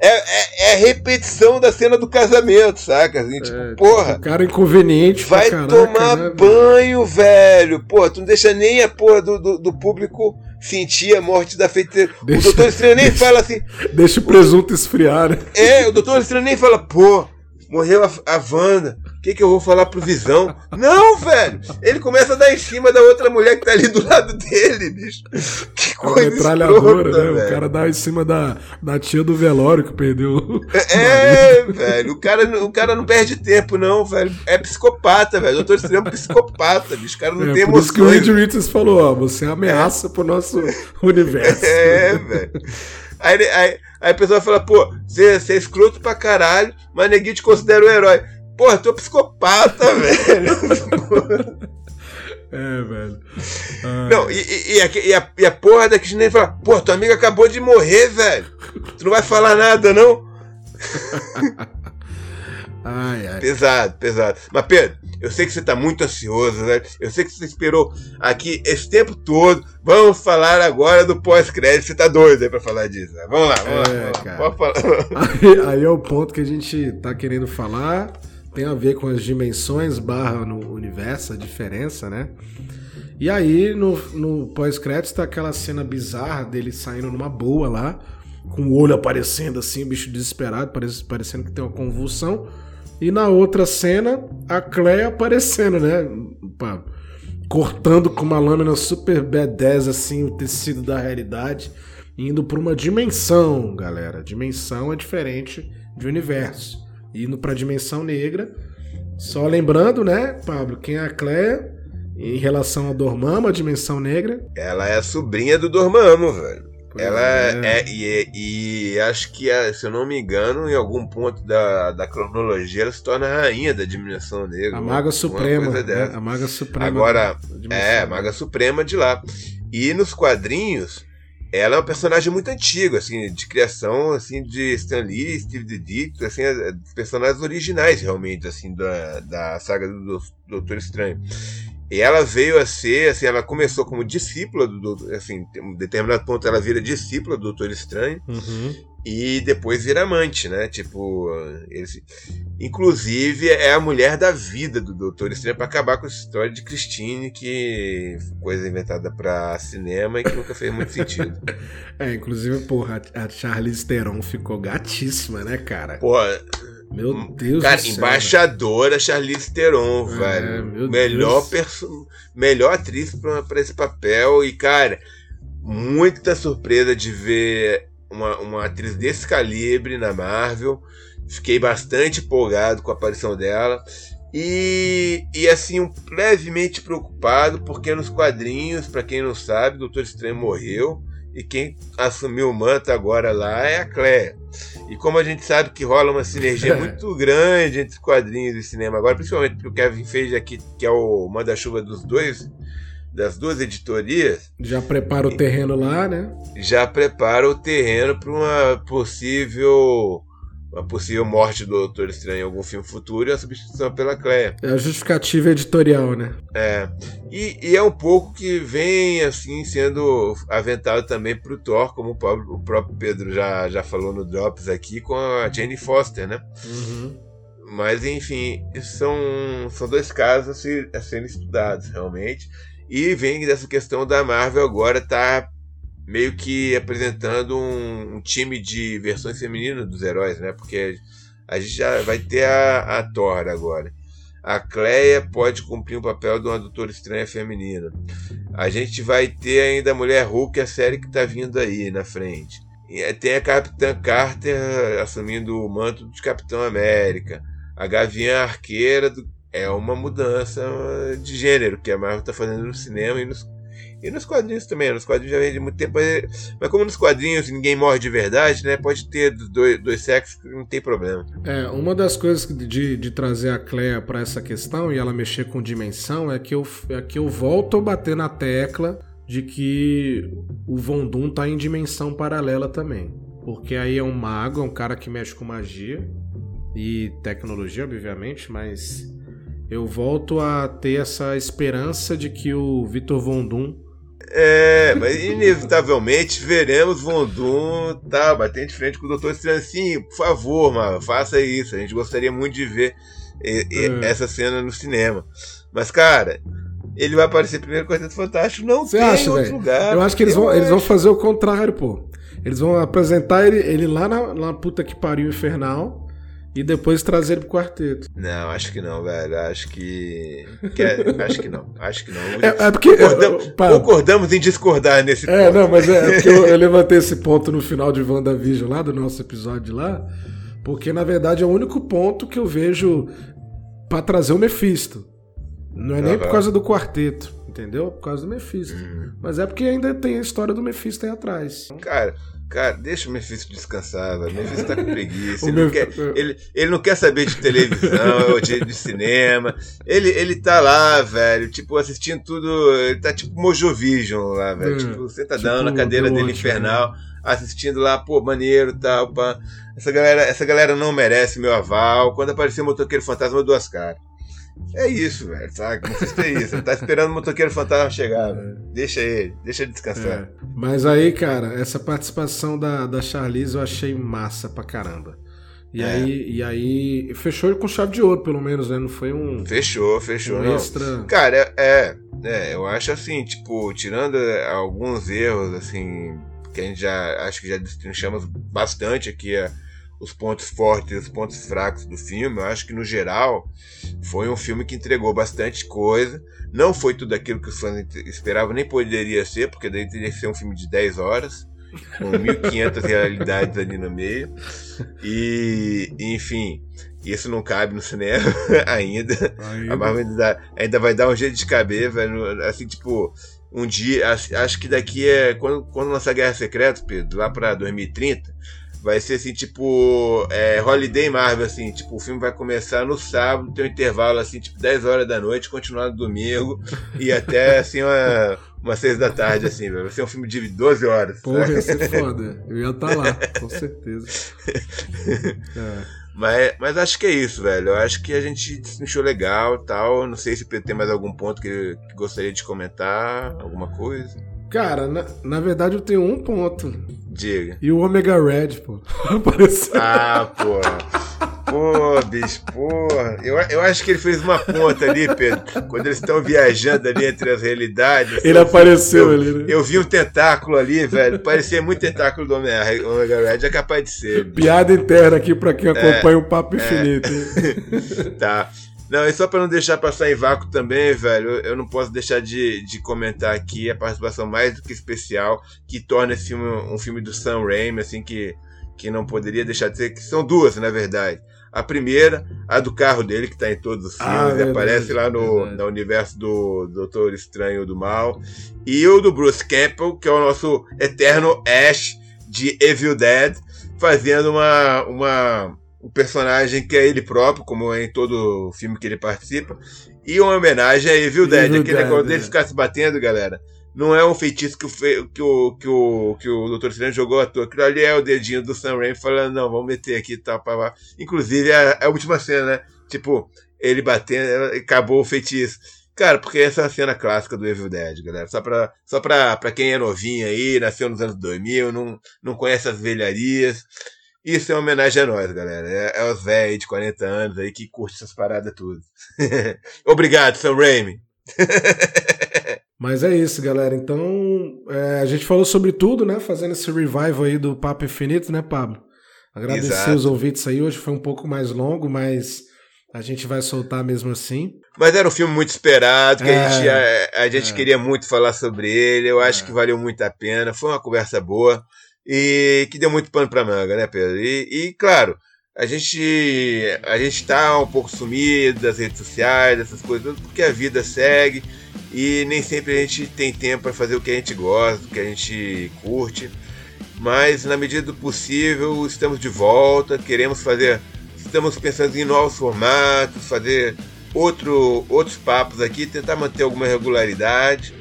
é, é, é a repetição da cena do casamento, saca? Assim, tipo, É, porra. O cara inconveniente Vai caraca, tomar né, banho, velho. Pô, tu não deixa nem a porra do, do, do público sentir a morte da feiticeira. Deixa- O doutor Estranho nem fala assim. Deixa o presunto esfriar, né? É, o doutor Estranho nem fala, pô, morreu a, a Wanda. Que, que eu vou falar pro Visão? Não, velho! Ele começa a dar em cima da outra mulher que tá ali do lado dele, bicho. Que é coisa metralhadora, escrota, né? Velho. O cara dá em cima da, da tia do velório que perdeu. É, velho. O cara, o cara não perde tempo, não, velho. É psicopata, velho. Doutor Estranho é um psicopata, bicho. O cara não é, tem por emoções. Isso que o Reed Richards falou, ó, você é ameaça é. pro nosso universo. É, velho. Aí, aí, aí a pessoa fala, pô, você, você é escroto pra caralho, mas neguinho te considera um herói. Porra, tu é psicopata, velho. É, velho. Ai. Não, e, e, e, a, e a porra da Cristina fala, pô, tua amiga acabou de morrer, velho. Tu não vai falar nada, não? ai, ai. Pesado, pesado. Mas, Pedro, eu sei que você tá muito ansioso, né? Eu sei que você esperou aqui esse tempo todo. Vamos falar agora do pós-crédito. Você tá doido aí pra falar disso. Né? Vamos lá, vamos é, lá. Vamos lá. Pode falar. Aí, aí é o ponto que a gente tá querendo falar tem a ver com as dimensões barra no universo, a diferença, né? E aí, no, no pós-crédito, tá aquela cena bizarra dele saindo numa boa lá, com o olho aparecendo assim, o bicho desesperado, parece, parecendo que tem uma convulsão. E na outra cena, a Cleia aparecendo, né? Cortando com uma lâmina super B10, assim, o tecido da realidade, indo para uma dimensão, galera. Dimensão é diferente de universo indo para a dimensão negra. Só lembrando, né, Pablo, quem é a Cleia em relação ao Dormammu, a dimensão negra? Ela é a sobrinha do Dormammu, velho. Pois ela é, é e, e, acho que, se eu não me engano, em algum ponto da, da cronologia, ela se torna a rainha da dimensão negra. A Maga Suprema. Né? A Maga Suprema. Agora, é, a Maga Suprema de lá. E nos quadrinhos, ela é um personagem muito antigo, assim, de criação, assim, de Stan Lee, Steve Ditko, assim, é, personagens originais, realmente, assim, da, da saga do Doutor Estranho. E ela veio a ser, assim, ela começou como discípula do Doutor, assim, em determinado ponto ela vira discípula do Doutor Estranho. Uhum e depois vira amante, né? Tipo, eles... inclusive é a mulher da vida do Doutor Estranho para acabar com essa história de Christine, que coisa inventada para cinema e que nunca fez muito sentido. é, inclusive, porra, a Charlize Theron ficou gatíssima, né, cara? Porra, meu Deus Cara, do céu, embaixadora Charlize Theron, é, velho. Melhor, perso... melhor atriz para esse papel. E, cara, muita surpresa de ver uma, uma atriz desse calibre na Marvel. Fiquei bastante empolgado com a aparição dela. E, e assim, um, levemente preocupado, porque nos quadrinhos, para quem não sabe, o Doutor Estranho morreu. E quem assumiu o manto agora lá é a Claire. E como a gente sabe que rola uma sinergia muito grande entre quadrinhos e cinema agora, principalmente porque o Kevin Feige aqui, que é o manda-chuva dos dois, das duas editorias. Já prepara o terreno lá, né? Já prepara o terreno para uma possível uma possível morte do Doutor Estranho em algum filme futuro e a substituição pela Cleia. É a justificativa editorial, né? É. E, e é um pouco que vem assim sendo aventado também para o Thor, como o próprio, o próprio, Pedro já, já falou no Drops aqui, com a Jane Foster, né? Uhum. Mas enfim, são, são dois casos a, ser, a serem estudados realmente. E vem dessa questão da Marvel agora tá meio que apresentando um, um, time de versões femininas dos heróis, né? Porque a gente já vai ter a, a Thor agora. A Cleia pode cumprir o papel de uma doutora estranha feminina. A gente vai ter ainda a Mulher Hulk, a série que tá vindo aí na frente. E tem a Capitã Carter assumindo o manto de Capitão América. A Gavião Arqueira do, é uma mudança de gênero que a Marvel está fazendo no cinema e nos, e nos quadrinhos também. Nos quadrinhos já vem de muito tempo, mas como nos quadrinhos ninguém morre de verdade, né? Pode ter dois, dois sexos, não tem problema. É, uma das coisas de, de trazer a Clea para essa questão e ela mexer com dimensão é que eu, é que eu volto a bater na tecla de que o Vondum tá em dimensão paralela também. Porque aí é um mago, é um cara que mexe com magia e tecnologia, obviamente, mas eu volto a ter essa esperança de que o Vitor Vondum. É, mas inevitavelmente veremos Vondum tá batendo de frente com o Doutor Estranho. Sim, por favor, mano, faça isso. A gente gostaria muito de ver é. essa cena no cinema. Mas, cara, ele vai aparecer primeiro com o Quarteto Fantástico. Não Você tem acha, outro véio? lugar. Eu acho que eles vão, eles vão fazer o contrário, pô. Eles vão apresentar ele, ele lá na, na puta que pariu infernal e depois trazer ele pro quarteto. Não, acho que não, velho. Acho que. que é... acho que não. Acho que não. É, é porque. Concordamos, eu, concordamos, em discordar nesse é, ponto. É, não, mas é, porque eu, eu, levantei esse ponto no final de WandaVision lá, do nosso episódio lá. Porque, na verdade, é o único ponto que eu vejo para trazer o Mephisto. Não é nem por causa do quarteto, entendeu? Por causa do Mephisto. Uhum. Mas é porque ainda tem a história do Mephisto aí atrás. Cara, Cara, deixa o Mephisto descansar, velho. O Mephisto tá com preguiça. Ele não, quer, ele, ele não quer saber de televisão ou de, de, cinema. Ele, ele tá lá, velho, tipo, assistindo tudo. Ele tá tipo Mojovision lá, velho. Hum, tipo, sentadão tipo, na cadeira dele infernal, né? assistindo lá, pô, maneiro e tal, pá. Essa galera, essa galera não merece meu aval. Quando aparecer o motoqueiro fantasma, eu dou as caras. É isso, velho, sabe? Não é isso. Ele tá esperando o motoqueiro fantasma chegar, velho. Deixa ele, deixa ele descansar. É. Mas aí, cara, essa participação da, da Charlize eu achei massa pra caramba. E, é. aí, e aí, fechou com chave de ouro, pelo menos, né? Não foi um. Fechou, fechou. Um extra. Cara, é, é, eu acho assim, tipo, tirando alguns erros, assim, que a gente já acho que já destrinchamos bastante aqui. É, os pontos fortes e os pontos fracos do filme. Eu acho que, no geral, foi um filme que entregou bastante coisa. Não foi tudo aquilo que os fãs esperavam, nem poderia ser, porque daí teria que ser um filme de 10 horas, com 1.500 realidades ali no meio. E, enfim, isso não cabe no cinema ainda. ainda. A Marvel ainda, ainda vai dar um jeito de caber, velho. Assim, tipo, um dia, acho que daqui é. Quando, quando lançar Guerra Secreta, Pedro, lá pra 2030 Vai ser assim, tipo, é, Holiday Marvel, assim, tipo, o filme vai começar no sábado, tem um intervalo, assim, tipo, 10 horas da noite, continuar no domingo, e até, assim, uma, umas 6 da tarde, assim, vai ser um filme de 12 horas. Porra, ia ser foda. Eu ia estar tá lá, com certeza. É. Mas, mas acho que é isso, velho. Eu acho que a gente achou legal tal. Não sei se tem mais algum ponto que, que gostaria de comentar, alguma coisa. Cara, na, na verdade eu tenho um ponto. Diga. E o Omega Red, pô. Apareceu. Ah, pô. Pô, bicho, porra. Eu, eu acho que ele fez uma ponta ali, Pedro. Quando eles estão viajando ali entre as realidades. Ele apareceu eu, ali, né? Eu vi um tentáculo ali, velho. Parecia muito tentáculo do Omega Red. É capaz de ser. Piada interna aqui pra quem acompanha é, o Papo Infinito. É. tá. Não, e só para não deixar passar em vácuo também, velho, eu não posso deixar de, de comentar aqui a participação mais do que especial que torna esse filme um filme do Sam Raimi, assim, que, que não poderia deixar de ser, que são duas, na verdade. A primeira, a do carro dele, que está em todos os ah, filmes, ah, aparece lá no, no universo do Doutor Estranho do Mal. E o do Bruce Campbell, que é o nosso eterno Ash de Evil Dead, fazendo uma, uma o personagem que é ele próprio, como é em todo filme que ele participa, e uma homenagem a Evil Dead, aquele negócio dele é. ficar se batendo, galera. Não é um feitiço que o, fe... que o, que o, que o Dr. Strange jogou à toa. Aquilo ali é o dedinho do Sam Raimi falando, não, vamos meter aqui e tal. Pá, Inclusive, é a, a última cena, né? Tipo, ele batendo, acabou o feitiço. Cara, porque essa é a cena clássica do Evil Dead, galera. Só pra, só pra, pra quem é novinho aí, nasceu nos anos 2000, não, não conhece as velharias. Isso é uma homenagem a nós, galera. É, é os velhos de 40 anos aí que curte essas paradas tudo. Obrigado, Sam Raimi. Mas é isso, galera. Então, é, a gente falou sobre tudo, né? Fazendo esse revival aí do Papo Infinito, né, Pablo? Agradecer Exato. os ouvintes aí. Hoje foi um pouco mais longo, mas a gente vai soltar mesmo assim. Mas era um filme muito esperado, que é, a gente, a, a gente é. queria muito falar sobre ele. Eu acho é. que valeu muito a pena. Foi uma conversa boa e que deu muito pano para manga, né, Pedro? E, e, claro, a gente a gente está um pouco sumido das redes sociais, dessas coisas, porque a vida segue e nem sempre a gente tem tempo para fazer o que a gente gosta, o que a gente curte. Mas na medida do possível, estamos de volta, queremos fazer, estamos pensando em novos formatos, fazer outro, outros papos aqui, tentar manter alguma regularidade.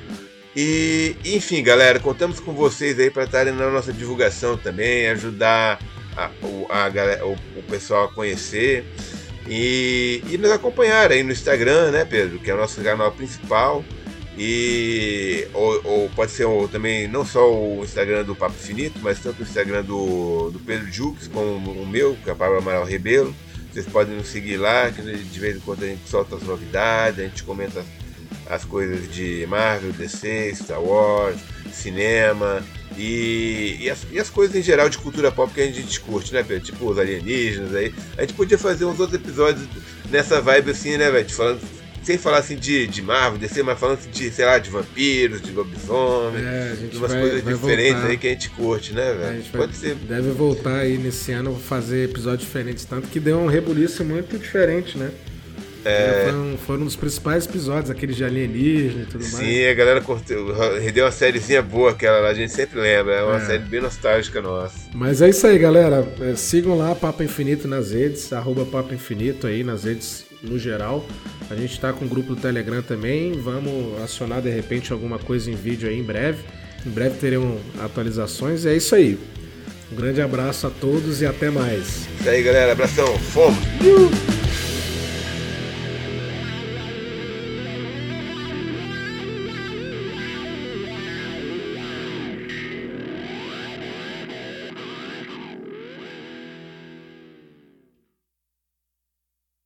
E, enfim, galera, contamos com vocês aí para estarem na nossa divulgação também, ajudar a, a, a, o, o, pessoal a conhecer e, e nos acompanhar aí no Instagram, né, Pedro? Que é o nosso canal principal. E ou, ou pode ser ou, também não só o Instagram do Papo Infinito, mas tanto o Instagram do, do Pedro Jux como o meu, que é o Pablo Amaral Rebelo. Vocês podem nos seguir lá, que de vez em quando a gente solta as novidades, a gente comenta as coisas de Marvel, DC, Star Wars, cinema, E, e, as, e as coisas em geral de cultura pop que a gente discute, né, Pedro? Tipo os alienígenas aí. A gente podia fazer uns outros episódios nessa vibe assim, né, velho? Falando sem falar assim de, de Marvel, DC, mas falando assim de, sei lá, de vampiros, de lobisomem, é, de umas vai, coisas vai diferentes voltar. aí que a gente curte, né, velho? Pode ser. Deve voltar aí nesse ano fazer episódios diferentes, tanto que deu um rebuliço muito diferente, né? É... Foi, um, foi um dos principais episódios, aqueles de alienígena e tudo Sim, mais. Sim, a galera curtiu, rendeu uma sériezinha boa, aquela lá, a gente sempre lembra, é uma é. série bem nostálgica nossa. Mas é isso aí, galera. É, sigam lá Papo Infinito nas redes, arroba Papo Infinito aí nas redes no geral. A gente está com o grupo do Telegram também. Vamos acionar de repente alguma coisa em vídeo aí em breve. Em breve teremos atualizações. E é isso aí. Um grande abraço a todos e até mais. Isso aí, galera. Abração. Fomos.